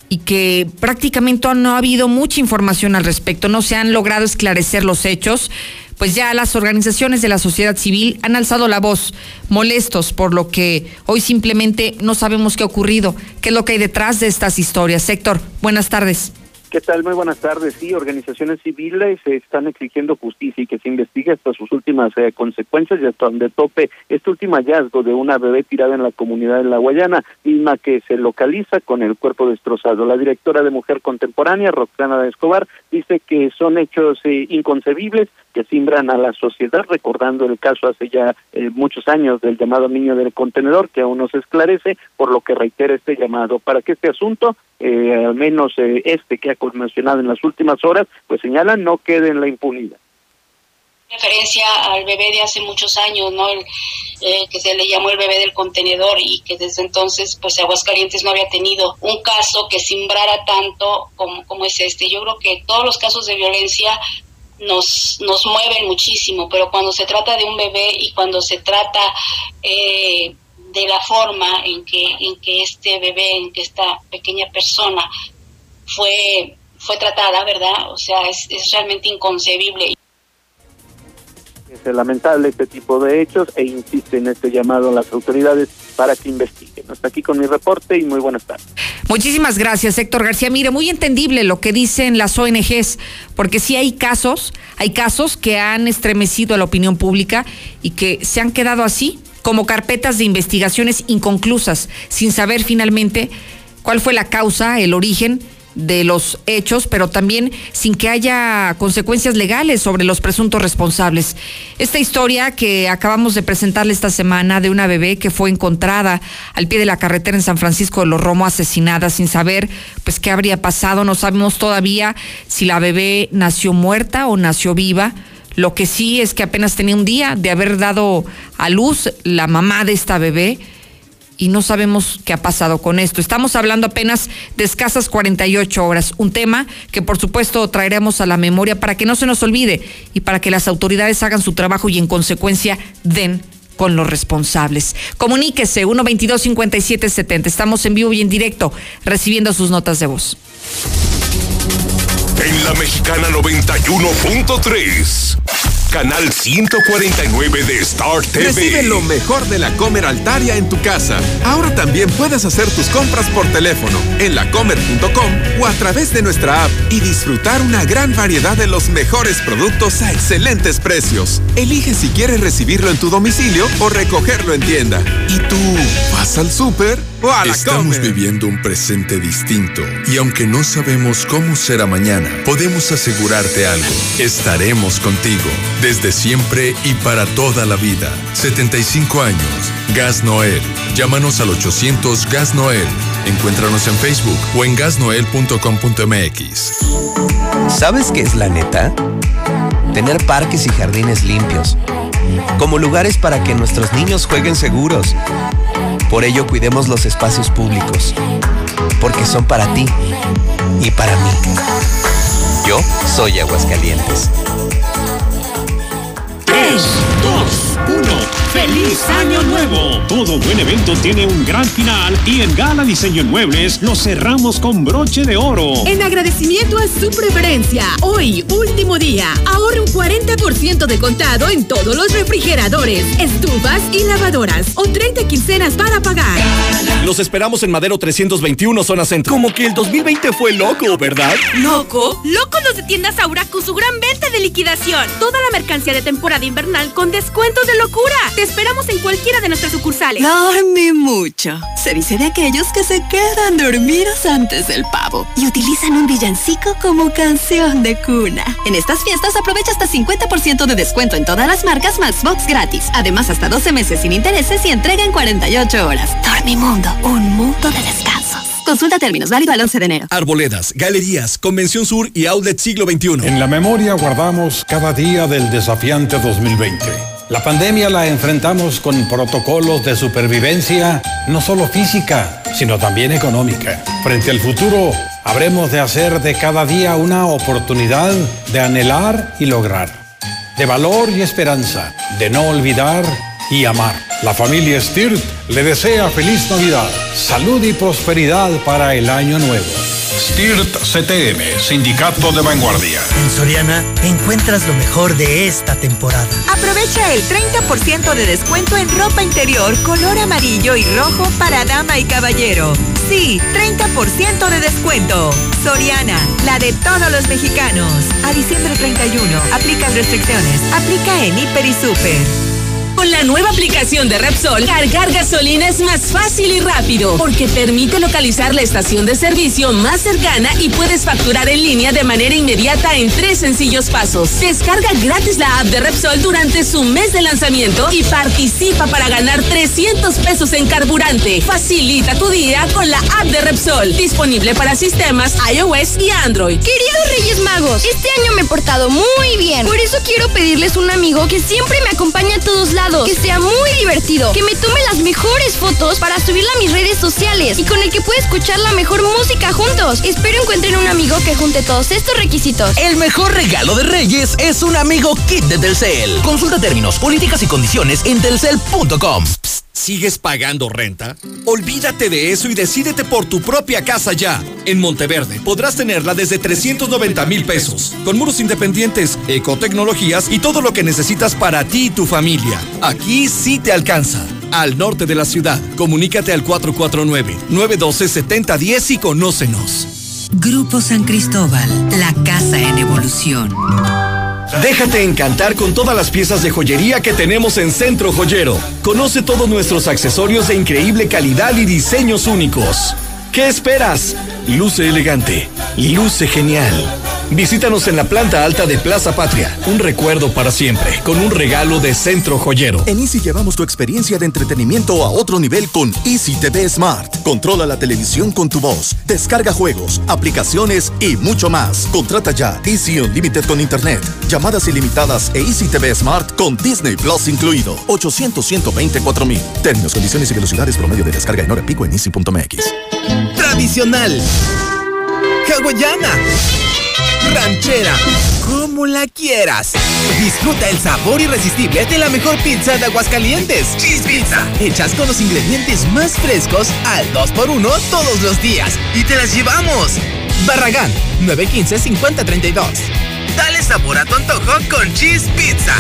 y que prácticamente no ha habido mucha información al respecto, no se han logrado esclarecer los hechos, pues ya las organizaciones de la sociedad civil han alzado la voz, molestos por lo que hoy simplemente no sabemos qué ha ocurrido, qué es lo que hay detrás de estas historias. Héctor, buenas tardes. ¿Qué tal? Muy buenas tardes. Sí, organizaciones civiles están exigiendo justicia y que se investigue hasta sus últimas eh, consecuencias y hasta donde tope este último hallazgo de una bebé tirada en la comunidad de La Guayana, misma que se localiza con el cuerpo destrozado. La directora de Mujer Contemporánea, Roxana de Escobar, dice que son hechos eh, inconcebibles que simbran a la sociedad, recordando el caso hace ya eh, muchos años del llamado niño del contenedor, que aún no se esclarece, por lo que reitera este llamado para que este asunto, eh, al menos eh, este que ha mencionado en las últimas horas, pues señala no quede en la impunidad referencia al bebé de hace muchos años, ¿no? El, que se le llamó el bebé del contenedor y que desde entonces, pues Aguascalientes no había tenido un caso que simbrara tanto como, como es este. Yo creo que todos los casos de violencia nos, nos mueven muchísimo, pero cuando se trata de un bebé y cuando se trata eh, de la forma en que, en que este bebé, en que esta pequeña persona fue, fue tratada, ¿verdad? O sea, es, es realmente inconcebible. Es lamentable este tipo de hechos e insiste en este llamado a las autoridades para que investiguen. Hasta aquí con mi reporte y muy buenas tardes. Muchísimas gracias, Héctor García. Mire, muy entendible lo que dicen las ONGs, porque sí hay casos, hay casos que han estremecido a la opinión pública y que se han quedado así, como carpetas de investigaciones inconclusas, sin saber finalmente cuál fue la causa, el origen de los hechos, pero también sin que haya consecuencias legales sobre los presuntos responsables. Esta historia que acabamos de presentarle esta semana de una bebé que fue encontrada al pie de la carretera en San Francisco de los Romo asesinada sin saber pues qué habría pasado, no sabemos todavía si la bebé nació muerta o nació viva. Lo que sí es que apenas tenía un día de haber dado a luz la mamá de esta bebé y no sabemos qué ha pasado con esto. Estamos hablando apenas de escasas 48 horas, un tema que por supuesto traeremos a la memoria para que no se nos olvide y para que las autoridades hagan su trabajo y en consecuencia den con los responsables. Comuníquese 122 5770. Estamos en vivo y en directo recibiendo sus notas de voz. En la Mexicana 91.3. Canal 149 de Star TV. Recibe lo mejor de la Comer Altaria en tu casa. Ahora también puedes hacer tus compras por teléfono en lacomer.com o a través de nuestra app y disfrutar una gran variedad de los mejores productos a excelentes precios. Elige si quieres recibirlo en tu domicilio o recogerlo en tienda. ¿Y tú vas al súper o a la Estamos Comer? viviendo un presente distinto y aunque no sabemos cómo será mañana, podemos asegurarte algo. Estaremos contigo desde siempre y para toda la vida. 75 años. Gas Noel. Llámanos al 800 Gas Noel. Encuéntranos en Facebook o en gasnoel.com.mx. ¿Sabes qué es la neta? Tener parques y jardines limpios, como lugares para que nuestros niños jueguen seguros. Por ello cuidemos los espacios públicos, porque son para ti y para mí. Yo soy Aguascalientes. 3, 2, 1. ¡Feliz Año Nuevo! Todo buen evento tiene un gran final y en Gala Diseño en Muebles lo cerramos con broche de oro. En agradecimiento a su preferencia, hoy, último día, ahorre un 40% de contado en todos los refrigeradores, estufas y lavadoras o 30 quincenas para pagar. Los esperamos en Madero 321, zona centro. Como que el 2020 fue loco, ¿verdad? ¿Loco? ¡Locos los de tiendas Aura con su gran venta de liquidación! Toda la mercancía de temporada invernal con descuentos de locura. Te esperamos en cualquiera de nuestras sucursales. Dormí mucho. Se dice de aquellos que se quedan dormidos antes del pavo y utilizan un villancico como canción de cuna. En estas fiestas aprovecha hasta 50% de descuento en todas las marcas más box gratis. Además, hasta 12 meses sin intereses y entrega en 48 horas. Dormimundo, un mundo de descansos. Consulta términos, válido al 11 de enero. Arboledas, galerías, Convención Sur y Outlet Siglo XXI. En la memoria guardamos cada día del desafiante 2020. La pandemia la enfrentamos con protocolos de supervivencia, no solo física, sino también económica. Frente al futuro, habremos de hacer de cada día una oportunidad de anhelar y lograr, de valor y esperanza, de no olvidar y amar. La familia Stirt le desea feliz Navidad, salud y prosperidad para el año nuevo. STIRT CTM, Sindicato de Vanguardia. En Soriana encuentras lo mejor de esta temporada. Aprovecha el 30% de descuento en ropa interior color amarillo y rojo para dama y caballero. Sí, 30% de descuento. Soriana, la de todos los mexicanos. A diciembre 31, aplican restricciones. Aplica en Hiper y Super. Con la nueva aplicación de Repsol, cargar gasolina es más fácil y rápido porque permite localizar la estación de servicio más cercana y puedes facturar en línea de manera inmediata en tres sencillos pasos. Descarga gratis la app de Repsol durante su mes de lanzamiento y participa para ganar 300 pesos en carburante. Facilita tu día con la app de Repsol, disponible para sistemas iOS y Android. Queridos Reyes Magos, este año me he portado muy bien. Por eso quiero pedirles un amigo que siempre me acompañe a todos lados, que sea muy divertido, que me tome las mejores fotos para subirla a mis redes sociales y con el que pueda escuchar la mejor música juntos. Espero encuentren un amigo que junte todos estos requisitos. El mejor regalo de Reyes es un amigo kit de Telcel. Consulta términos, políticas y condiciones en telcel.com. ¿Sigues pagando renta? Olvídate de eso y decídete por tu propia casa ya. En Monteverde podrás tenerla desde 390 mil pesos, con muros independientes, ecotecnologías y todo lo que necesitas para ti y tu familia. Aquí sí te alcanza. Al norte de la ciudad, comunícate al 449-912-7010 y conócenos. Grupo San Cristóbal, la casa en evolución. Déjate encantar con todas las piezas de joyería que tenemos en Centro Joyero. Conoce todos nuestros accesorios de increíble calidad y diseños únicos. ¿Qué esperas? Luce elegante, luce genial. Visítanos en la planta alta de Plaza Patria. Un recuerdo para siempre, con un regalo de Centro Joyero. En Easy llevamos tu experiencia de entretenimiento a otro nivel con Easy TV Smart. Controla la televisión con tu voz, descarga juegos, aplicaciones y mucho más. Contrata ya Easy Unlimited con Internet, llamadas ilimitadas e Easy TV Smart con Disney Plus incluido. 800 124 mil. Términos, condiciones y velocidades promedio de descarga en hora pico en easy.mx. Tradicional. Hawaiana. Ranchera. Como la quieras. Disfruta el sabor irresistible de la mejor pizza de Aguascalientes. Cheese Pizza. Hechas con los ingredientes más frescos al 2x1 todos los días. Y te las llevamos. Barragán, 915-5032. Dale sabor a tu antojo con Cheese Pizza.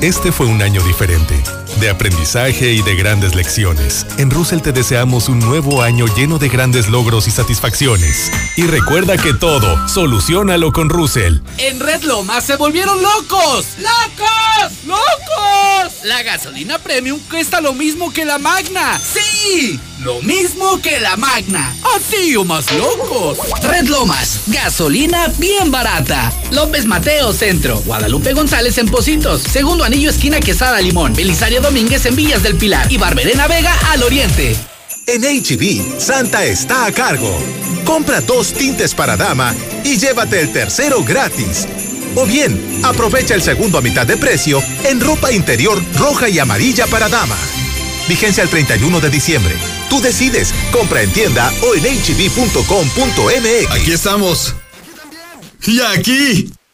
Este fue un año diferente, de aprendizaje y de grandes lecciones. En Russell te deseamos un nuevo año lleno de grandes logros y satisfacciones. Y recuerda que todo, solucionalo con Russell. En Red Lomas se volvieron locos. ¡Locos! ¡Locos! La gasolina premium cuesta lo mismo que la magna. ¡Sí! Lo mismo que la magna. Así o más locos. Red Lomas, gasolina bien barata. López Mateo Centro, Guadalupe González en Positos, Segundo Anillo Esquina Quesada Limón, Belisario Domínguez en Villas del Pilar y Barberena Vega al Oriente. En HB, Santa está a cargo. Compra dos tintes para dama y llévate el tercero gratis. O bien, aprovecha el segundo a mitad de precio en ropa interior roja y amarilla para dama. Vigencia el 31 de diciembre. Tú decides, compra en tienda o en hb.com.mx. Aquí estamos. Y aquí.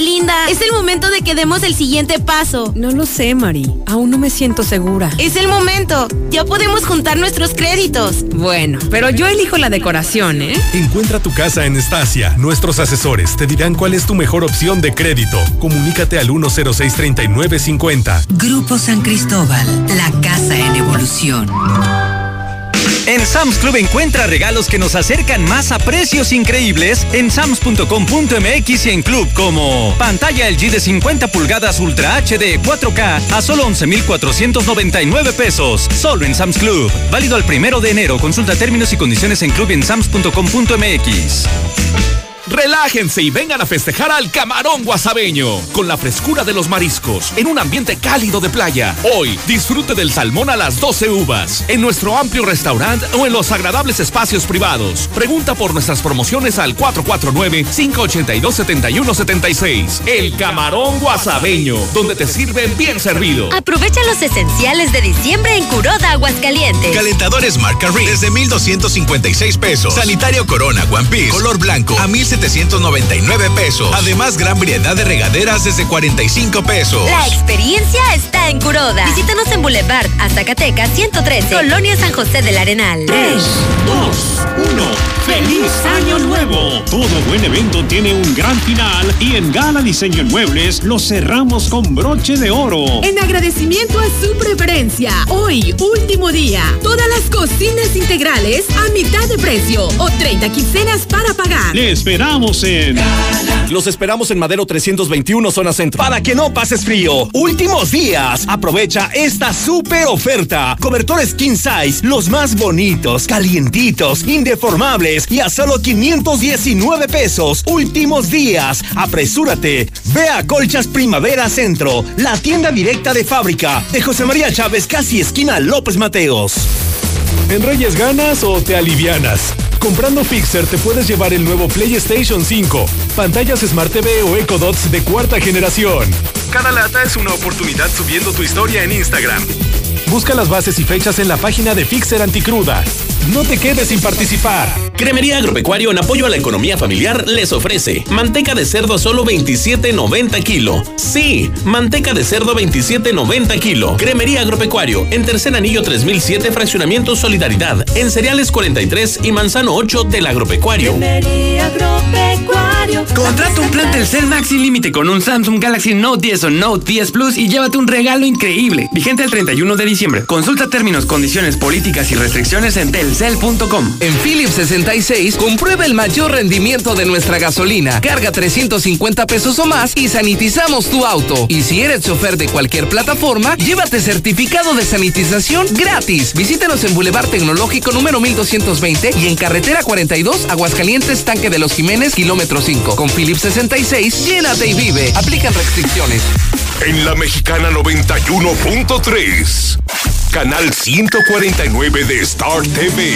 Linda, es el momento de que demos el siguiente paso. No lo sé, Mari. Aún no me siento segura. Es el momento. Ya podemos juntar nuestros créditos. Bueno, pero yo elijo la decoración, ¿eh? Encuentra tu casa en Estacia. Nuestros asesores te dirán cuál es tu mejor opción de crédito. Comunícate al 106-3950. Grupo San Cristóbal, la casa en evolución. En Sam's Club encuentra regalos que nos acercan más a precios increíbles en sams.com.mx y en Club como pantalla LG de 50 pulgadas Ultra HD 4K a solo 11,499 pesos. Solo en Sam's Club. Válido al primero de enero. Consulta términos y condiciones en club en sams.com.mx. Relájense y vengan a festejar al camarón guasabeño, con la frescura de los mariscos, en un ambiente cálido de playa. Hoy, disfrute del salmón a las 12 uvas, en nuestro amplio restaurante o en los agradables espacios privados. Pregunta por nuestras promociones al 449-582-7176. El camarón guasabeño, donde te sirven bien servido. Aprovecha los esenciales de diciembre en Curoda, Aguascalientes. Calentadores marca Ring desde 1,256 pesos. Sanitario Corona One Piece, color blanco a 1,799 pesos. Además, gran variedad de regaderas desde 45 pesos. La experiencia está en Curoda. Visítanos en Boulevard a Zacatecas 113, Colonia San José del Arenal. 3, 2, 1. ¡Feliz Año Nuevo! Todo buen evento tiene un gran final y en Gala Diseño en Muebles lo cerramos con broche de oro. En agradecimiento a su preferencia, hoy, último día, todas las cocinas integrales a mitad de precio o 30 quincenas para pagar. Le esperamos en... Los esperamos en Madero 321, zona centro. Para que no pases frío, últimos días. Aprovecha esta super oferta. Cobertores king size, los más bonitos, calientitos, indeformables y a solo 519 pesos. Últimos días. Apresúrate. Ve a Colchas Primavera Centro, la tienda directa de fábrica de José María Chávez, casi esquina López Mateos. ¿En Reyes ganas o te alivianas? Comprando Fixer te puedes llevar el nuevo PlayStation 5, pantallas Smart TV o Echo Dots de cuarta generación. Cada lata es una oportunidad subiendo tu historia en Instagram. Busca las bases y fechas en la página de Fixer Anticruda. No te quedes sin participar. Cremería Agropecuario en apoyo a la economía familiar les ofrece manteca de cerdo a solo 27.90 kilo. Sí, manteca de cerdo 27.90 kilo. Cremería Agropecuario en Tercer Anillo 3007 Fraccionamiento Solidaridad en Cereales 43 y Manzano 8 del Agropecuario. Contrata un plan Telcel Max sin límite con un Samsung Galaxy Note 10 o Note 10 Plus y llévate un regalo increíble. Vigente el 31 de diciembre. Consulta términos, condiciones, políticas y restricciones en telcel.com. En Philips 66, comprueba el mayor rendimiento de nuestra gasolina. Carga 350 pesos o más y sanitizamos tu auto. Y si eres chofer de cualquier plataforma, llévate certificado de sanitización gratis. Visítenos en Boulevard Tecnológico número 1220 y en Carretera 42, Aguascalientes, Tanque de los Jiménez, kilómetro 5. Con Philips 66, llénate y vive. Aplican restricciones. En la mexicana 91.3, canal 149 de Star TV.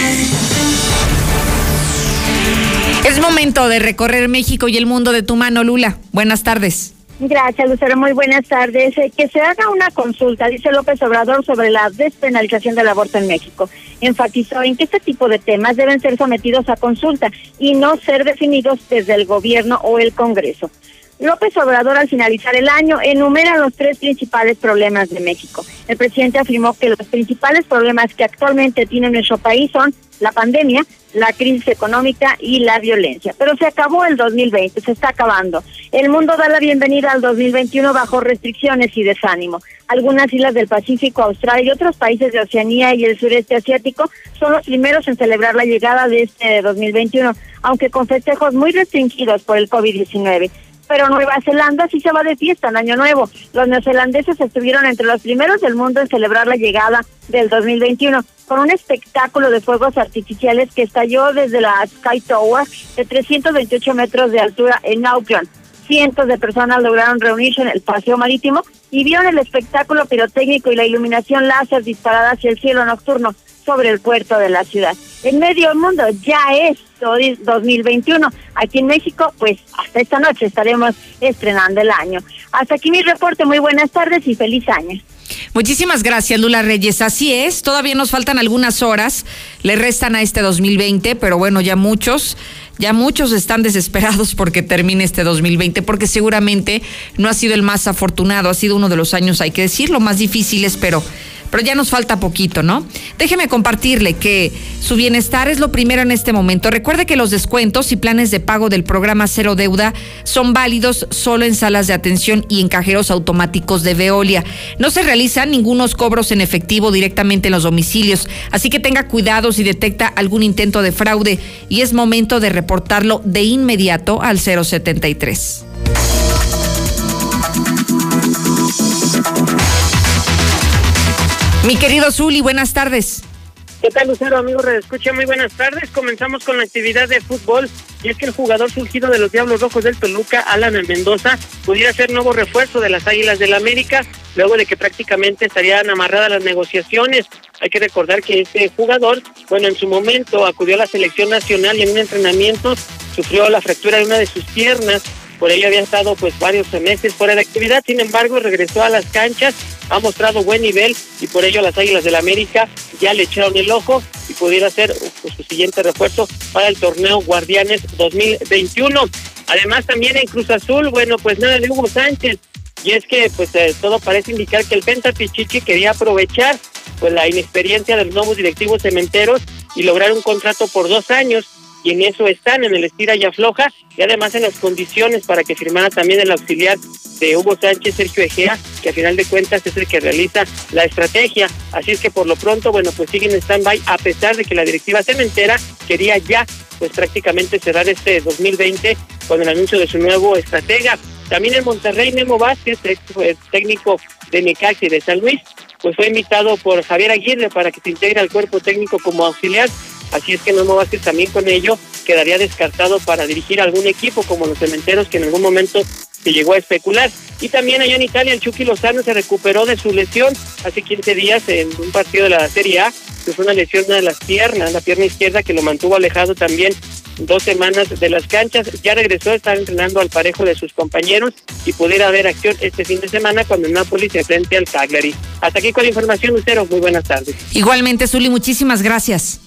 Es momento de recorrer México y el mundo de tu mano, Lula. Buenas tardes. Gracias, Lucero. Muy buenas tardes. Eh, que se haga una consulta, dice López Obrador, sobre la despenalización del aborto en México. Enfatizó en que este tipo de temas deben ser sometidos a consulta y no ser definidos desde el gobierno o el Congreso. López Obrador, al finalizar el año, enumera los tres principales problemas de México. El presidente afirmó que los principales problemas que actualmente tiene nuestro país son la pandemia, la crisis económica y la violencia. Pero se acabó el 2020, se está acabando. El mundo da la bienvenida al 2021 bajo restricciones y desánimo. Algunas islas del Pacífico, Australia y otros países de Oceanía y el sureste asiático son los primeros en celebrar la llegada de este 2021, aunque con festejos muy restringidos por el COVID-19 pero Nueva Zelanda sí se va de fiesta en Año Nuevo. Los neozelandeses estuvieron entre los primeros del mundo en celebrar la llegada del 2021 con un espectáculo de fuegos artificiales que estalló desde la Sky Tower de 328 metros de altura en Auckland. Cientos de personas lograron reunirse en el paseo marítimo y vieron el espectáculo pirotécnico y la iluminación láser disparada hacia el cielo nocturno sobre el puerto de la ciudad. En medio mundo ya es 2021. Aquí en México, pues hasta esta noche estaremos estrenando el año. Hasta aquí mi reporte. Muy buenas tardes y feliz año. Muchísimas gracias, Lula Reyes. Así es, todavía nos faltan algunas horas, le restan a este 2020, pero bueno, ya muchos, ya muchos están desesperados porque termine este 2020, porque seguramente no ha sido el más afortunado, ha sido uno de los años, hay que decirlo, más difíciles, pero pero ya nos falta poquito, ¿no? Déjeme compartirle que su bienestar es lo primero en este momento. Recuerde que los descuentos y planes de pago del programa Cero Deuda son válidos solo en salas de atención y en cajeros automáticos de Veolia. No se realizan ningunos cobros en efectivo directamente en los domicilios, así que tenga cuidado si detecta algún intento de fraude y es momento de reportarlo de inmediato al 073. Mi querido Zuli, buenas tardes. ¿Qué tal, Lucero, amigo Escucha, Muy buenas tardes. Comenzamos con la actividad de fútbol. Y es que el jugador surgido de los Diablos Rojos del Toluca, Alan Mendoza, pudiera ser nuevo refuerzo de las Águilas del la América, luego de que prácticamente estarían amarradas las negociaciones. Hay que recordar que este jugador, bueno, en su momento acudió a la selección nacional y en un entrenamiento sufrió la fractura de una de sus piernas por ello había estado pues varios meses fuera de actividad, sin embargo regresó a las canchas, ha mostrado buen nivel y por ello las Águilas del la América ya le echaron el ojo y pudiera ser pues, su siguiente refuerzo para el torneo Guardianes 2021. Además también en Cruz Azul, bueno pues nada de Hugo Sánchez, y es que pues eh, todo parece indicar que el Penta Pichichi quería aprovechar pues la inexperiencia de los nuevos directivos cementeros y lograr un contrato por dos años y en eso están, en el estira y afloja, y además en las condiciones para que firmara también el auxiliar de Hugo Sánchez, Sergio Egea, que a final de cuentas es el que realiza la estrategia. Así es que por lo pronto, bueno, pues siguen en stand-by, a pesar de que la directiva cementera quería ya, pues prácticamente cerrar este 2020 con el anuncio de su nuevo estratega. También en Monterrey, Nemo Vázquez, técnico de Necaxi de San Luis, pues fue invitado por Javier Aguirre para que se integre al cuerpo técnico como auxiliar Así es que Memo Vázquez también con ello quedaría descartado para dirigir algún equipo como los cementeros que en algún momento se llegó a especular. Y también allá en Italia el Chucky Lozano se recuperó de su lesión hace 15 días en un partido de la Serie A, que fue una lesión de las piernas, la pierna izquierda que lo mantuvo alejado también dos semanas de las canchas. Ya regresó a estar entrenando al parejo de sus compañeros y pudiera haber acción este fin de semana cuando el Napoli se enfrente al Cagliari. Hasta aquí con la información, Lucero. Muy buenas tardes. Igualmente, Zuli, muchísimas gracias.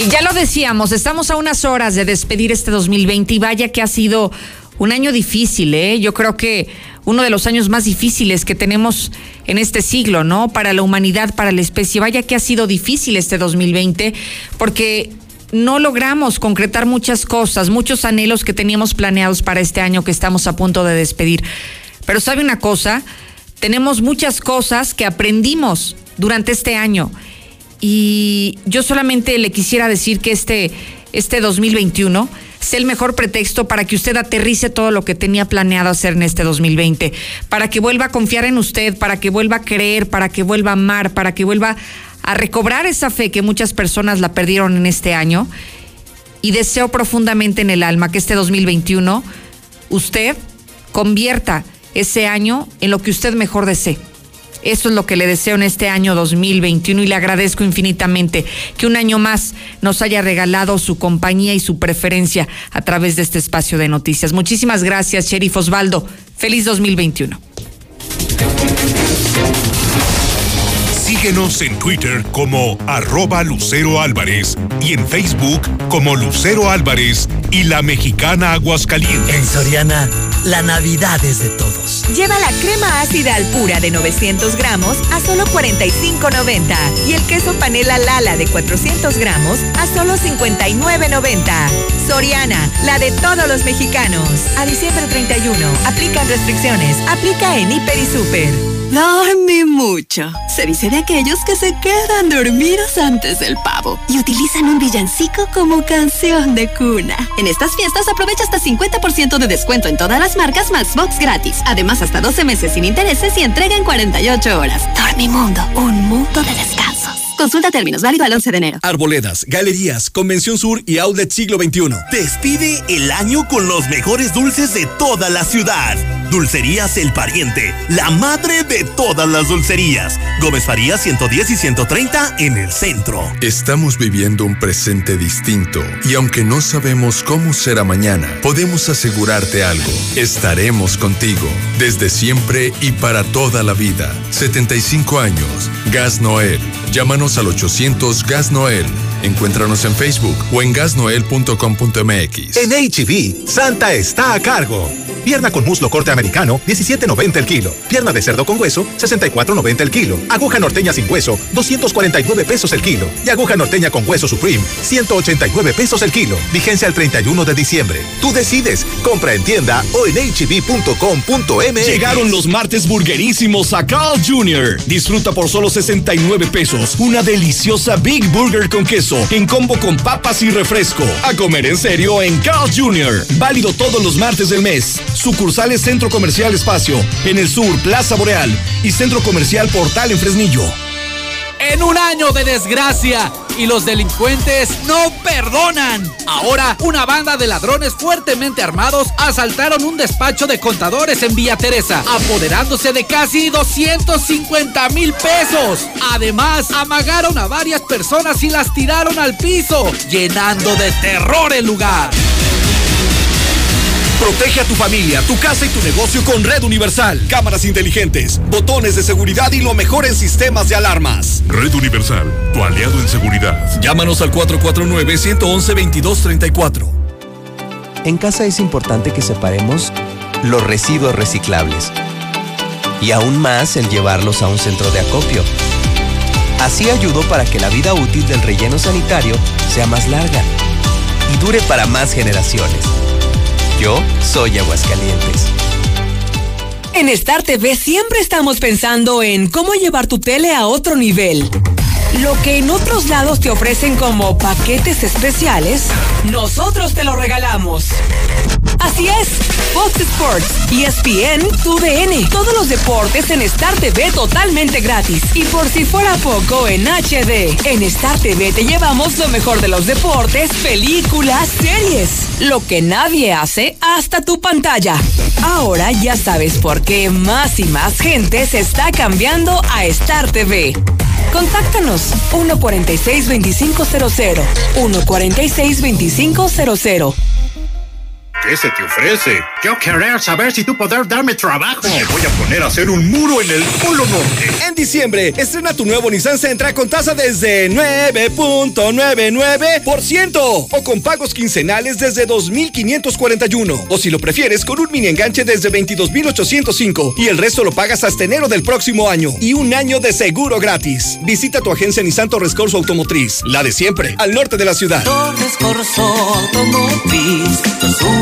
Y ya lo decíamos, estamos a unas horas de despedir este 2020 y vaya que ha sido un año difícil, ¿eh? Yo creo que uno de los años más difíciles que tenemos en este siglo, ¿no? Para la humanidad, para la especie. Vaya que ha sido difícil este 2020, porque no logramos concretar muchas cosas, muchos anhelos que teníamos planeados para este año que estamos a punto de despedir. Pero sabe una cosa, tenemos muchas cosas que aprendimos durante este año y yo solamente le quisiera decir que este, este 2021 sea el mejor pretexto para que usted aterrice todo lo que tenía planeado hacer en este 2020, para que vuelva a confiar en usted, para que vuelva a creer, para que vuelva a amar, para que vuelva a recobrar esa fe que muchas personas la perdieron en este año. Y deseo profundamente en el alma que este 2021 usted convierta ese año en lo que usted mejor desee. Eso es lo que le deseo en este año 2021 y le agradezco infinitamente que un año más nos haya regalado su compañía y su preferencia a través de este espacio de noticias. Muchísimas gracias, Sheriff Osvaldo. Feliz 2021. Síguenos en Twitter como arroba Lucero Álvarez y en Facebook como Lucero Álvarez y la mexicana Aguascalientes. En Soriana, la Navidad es de todos. Lleva la crema ácida al pura de 900 gramos a solo 45.90 y el queso panela Lala de 400 gramos a solo 59.90. Soriana, la de todos los mexicanos. A diciembre 31, aplican restricciones. Aplica en Hiper y Super. Dormí mucho. Se dice de aquellos que se quedan dormidos antes del pavo y utilizan un villancico como canción de cuna. En estas fiestas aprovecha hasta 50% de descuento en todas las marcas más box gratis. Además, hasta 12 meses sin intereses y entrega en 48 horas. Dormimundo, un mundo de descansos. Consulta términos, válido al 11 de enero. Arboledas, galerías, Convención Sur y Outlet Siglo XXI. Despide el año con los mejores dulces de toda la ciudad. Dulcerías El Pariente, la madre de todas las dulcerías. Gómez Farías 110 y 130 en el centro. Estamos viviendo un presente distinto y aunque no sabemos cómo será mañana, podemos asegurarte algo. Estaremos contigo desde siempre y para toda la vida. 75 años. Gas Noel. Llámanos al 800 Gas Noel. Encuéntranos en Facebook o en gasnoel.com.mx. En HB, e Santa está a cargo. Pierna con muslo corte americano, 17.90 el kilo. Pierna de cerdo con hueso, 64.90 el kilo. Aguja norteña sin hueso, 249 pesos el kilo. Y aguja norteña con hueso Supreme, 189 pesos el kilo. Vigencia el 31 de diciembre. Tú decides. Compra en tienda o en hb.com.mx. Llegaron los martes burgerísimos a Carl Jr. Disfruta por solo 69 pesos una deliciosa Big Burger con queso en combo con papas y refresco. A comer en serio en Carl Jr. Válido todos los martes del mes. Sucursales Centro Comercial Espacio, en el sur Plaza Boreal y Centro Comercial Portal en Fresnillo. En un año de desgracia y los delincuentes no perdonan. Ahora, una banda de ladrones fuertemente armados asaltaron un despacho de contadores en Villa Teresa, apoderándose de casi 250 mil pesos. Además, amagaron a varias personas y las tiraron al piso, llenando de terror el lugar. Protege a tu familia, tu casa y tu negocio con Red Universal. Cámaras inteligentes, botones de seguridad y lo mejor en sistemas de alarmas. Red Universal, tu aliado en seguridad. Llámanos al 449-111-2234. En casa es importante que separemos los residuos reciclables y aún más el llevarlos a un centro de acopio. Así ayudo para que la vida útil del relleno sanitario sea más larga y dure para más generaciones. Yo soy Aguascalientes. En Star TV siempre estamos pensando en cómo llevar tu tele a otro nivel. Lo que en otros lados te ofrecen como paquetes especiales, nosotros te lo regalamos. Así es, Fox Sports, ESPN, TUDN, todos los deportes en Star TV totalmente gratis. Y por si fuera poco, en HD. En Star TV te llevamos lo mejor de los deportes, películas, series. Lo que nadie hace hasta tu pantalla. Ahora ya sabes por qué más y más gente se está cambiando a Star TV. Contáctanos 146-2500. 146-2500. ¿Qué se te ofrece? Yo quería saber si tú podrás darme trabajo. Me voy a poner a hacer un muro en el Polo Norte. En diciembre, estrena tu nuevo Nissan Sentra con tasa desde 9.99% o con pagos quincenales desde 2.541. O si lo prefieres, con un mini enganche desde 22.805 y el resto lo pagas hasta enero del próximo año y un año de seguro gratis. Visita tu agencia Nissan Torres Corso Automotriz, la de siempre, al norte de la ciudad. Torres Corso Automotriz,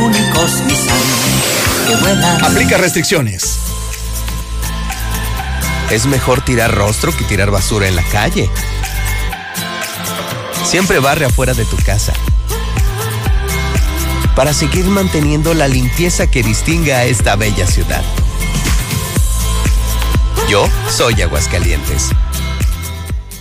únicos Nissan Aplica restricciones. Es mejor tirar rostro que tirar basura en la calle. Siempre barre afuera de tu casa. Para seguir manteniendo la limpieza que distingue a esta bella ciudad. Yo soy Aguascalientes.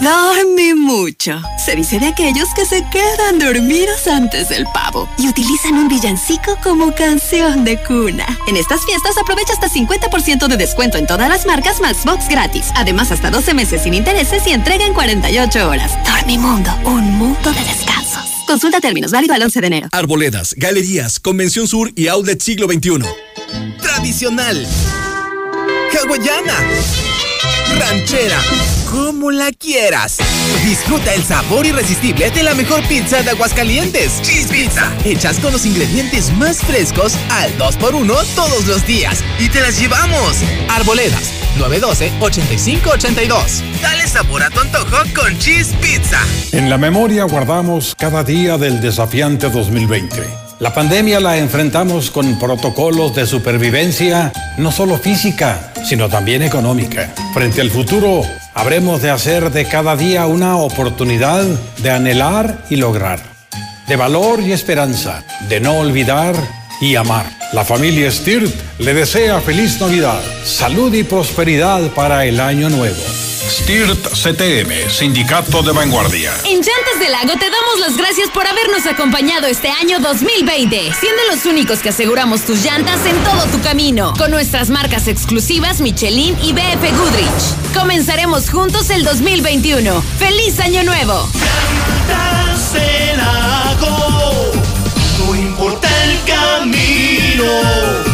Dormí mucho. Se dice de aquellos que se quedan dormidos antes del pavo y utilizan un villancico como canción de cuna. En estas fiestas aprovecha hasta 50% de descuento en todas las marcas Maxbox gratis. Además, hasta 12 meses sin intereses y entrega en 48 horas. Dormimundo, un mundo de descansos. Consulta términos, válido al 11 de enero. Arboledas, galerías, Convención Sur y Outlet Siglo XXI. Tradicional. Hawaiana. Ranchera como la quieras. Disfruta el sabor irresistible de la mejor pizza de Aguascalientes. Cheese Pizza. Hechas con los ingredientes más frescos al 2x1 todos los días. Y te las llevamos. Arboledas 912-8582. Dale sabor a tu antojo con Cheese Pizza. En la memoria guardamos cada día del desafiante 2020. La pandemia la enfrentamos con protocolos de supervivencia, no solo física, sino también económica. Frente al futuro, habremos de hacer de cada día una oportunidad de anhelar y lograr, de valor y esperanza, de no olvidar y amar. La familia Stirt le desea feliz Navidad, salud y prosperidad para el año nuevo. STIRT CTM, Sindicato de Vanguardia. En Llantas del Lago te damos las gracias por habernos acompañado este año 2020, siendo los únicos que aseguramos tus llantas en todo tu camino, con nuestras marcas exclusivas Michelin y BF Goodrich. Comenzaremos juntos el 2021. ¡Feliz Año Nuevo! Llantas del Lago, no importa el camino.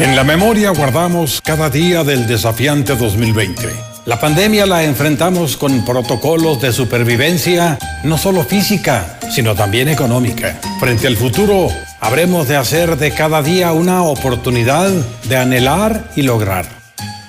En la memoria guardamos cada día del desafiante 2020. La pandemia la enfrentamos con protocolos de supervivencia, no solo física, sino también económica. Frente al futuro, habremos de hacer de cada día una oportunidad de anhelar y lograr,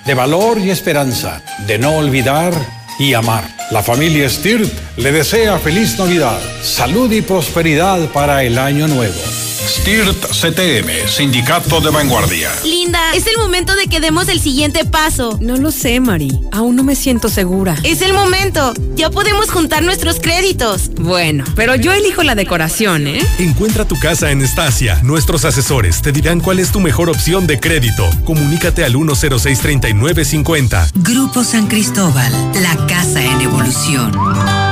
de valor y esperanza, de no olvidar y amar. La familia Stirt le desea feliz Navidad, salud y prosperidad para el año nuevo. STIRT CTM, Sindicato de Vanguardia. Linda, es el momento de que demos el siguiente paso. No lo sé, Mari. Aún no me siento segura. Es el momento. Ya podemos juntar nuestros créditos. Bueno, pero yo elijo la decoración, ¿eh? Encuentra tu casa en Estacia. Nuestros asesores te dirán cuál es tu mejor opción de crédito. Comunícate al 106-3950. Grupo San Cristóbal, la casa en evolución.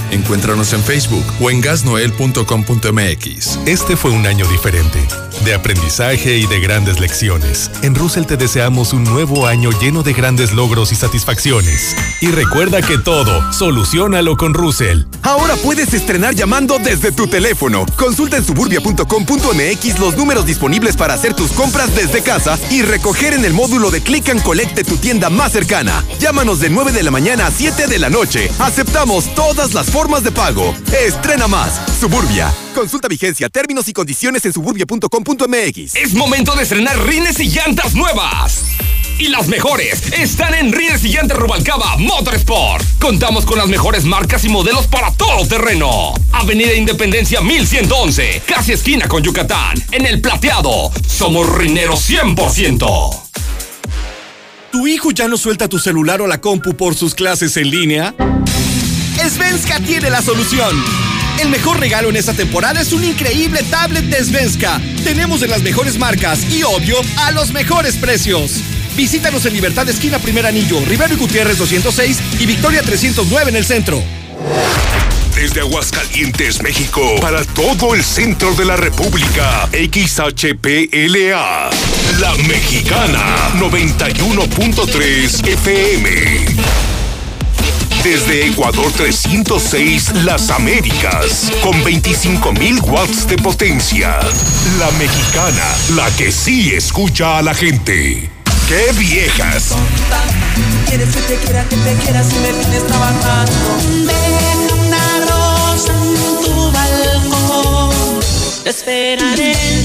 Encuéntranos en Facebook o en gasnoel.com.mx. Este fue un año diferente, de aprendizaje y de grandes lecciones. En Russell te deseamos un nuevo año lleno de grandes logros y satisfacciones. Y recuerda que todo, solucionalo con Russell. Ahora puedes estrenar llamando desde tu teléfono. Consulta en suburbia.com.mx los números disponibles para hacer tus compras desde casa y recoger en el módulo de Click and Collect de tu tienda más cercana. Llámanos de 9 de la mañana a 7 de la noche. Aceptamos todas las formas de pago. Estrena más. Suburbia. Consulta vigencia, términos y condiciones en suburbia.com.mx. Es momento de estrenar rines y llantas nuevas. Y las mejores están en Rines y Llantas Rubalcaba Motorsport. Contamos con las mejores marcas y modelos para todo terreno. Avenida Independencia 1111, casi esquina con Yucatán. En el plateado, somos rineros 100%. ¿Tu hijo ya no suelta tu celular o la compu por sus clases en línea? Svenska tiene la solución. El mejor regalo en esta temporada es un increíble tablet de Svenska. Tenemos de las mejores marcas y, obvio, a los mejores precios. Visítanos en Libertad Esquina Primer Anillo, Rivero y Gutiérrez 206 y Victoria 309 en el centro. Desde Aguascalientes, México, para todo el centro de la República, XHPLA, La Mexicana, 91.3 FM. Desde Ecuador 306, Las Américas, con 25.000 watts de potencia. La Mexicana, la que sí escucha a la gente. ¡Qué viejas! Quieres que te quiera, que te quiera si me tienes trabajando. Deja una rosa en tu balcón. Te esperaré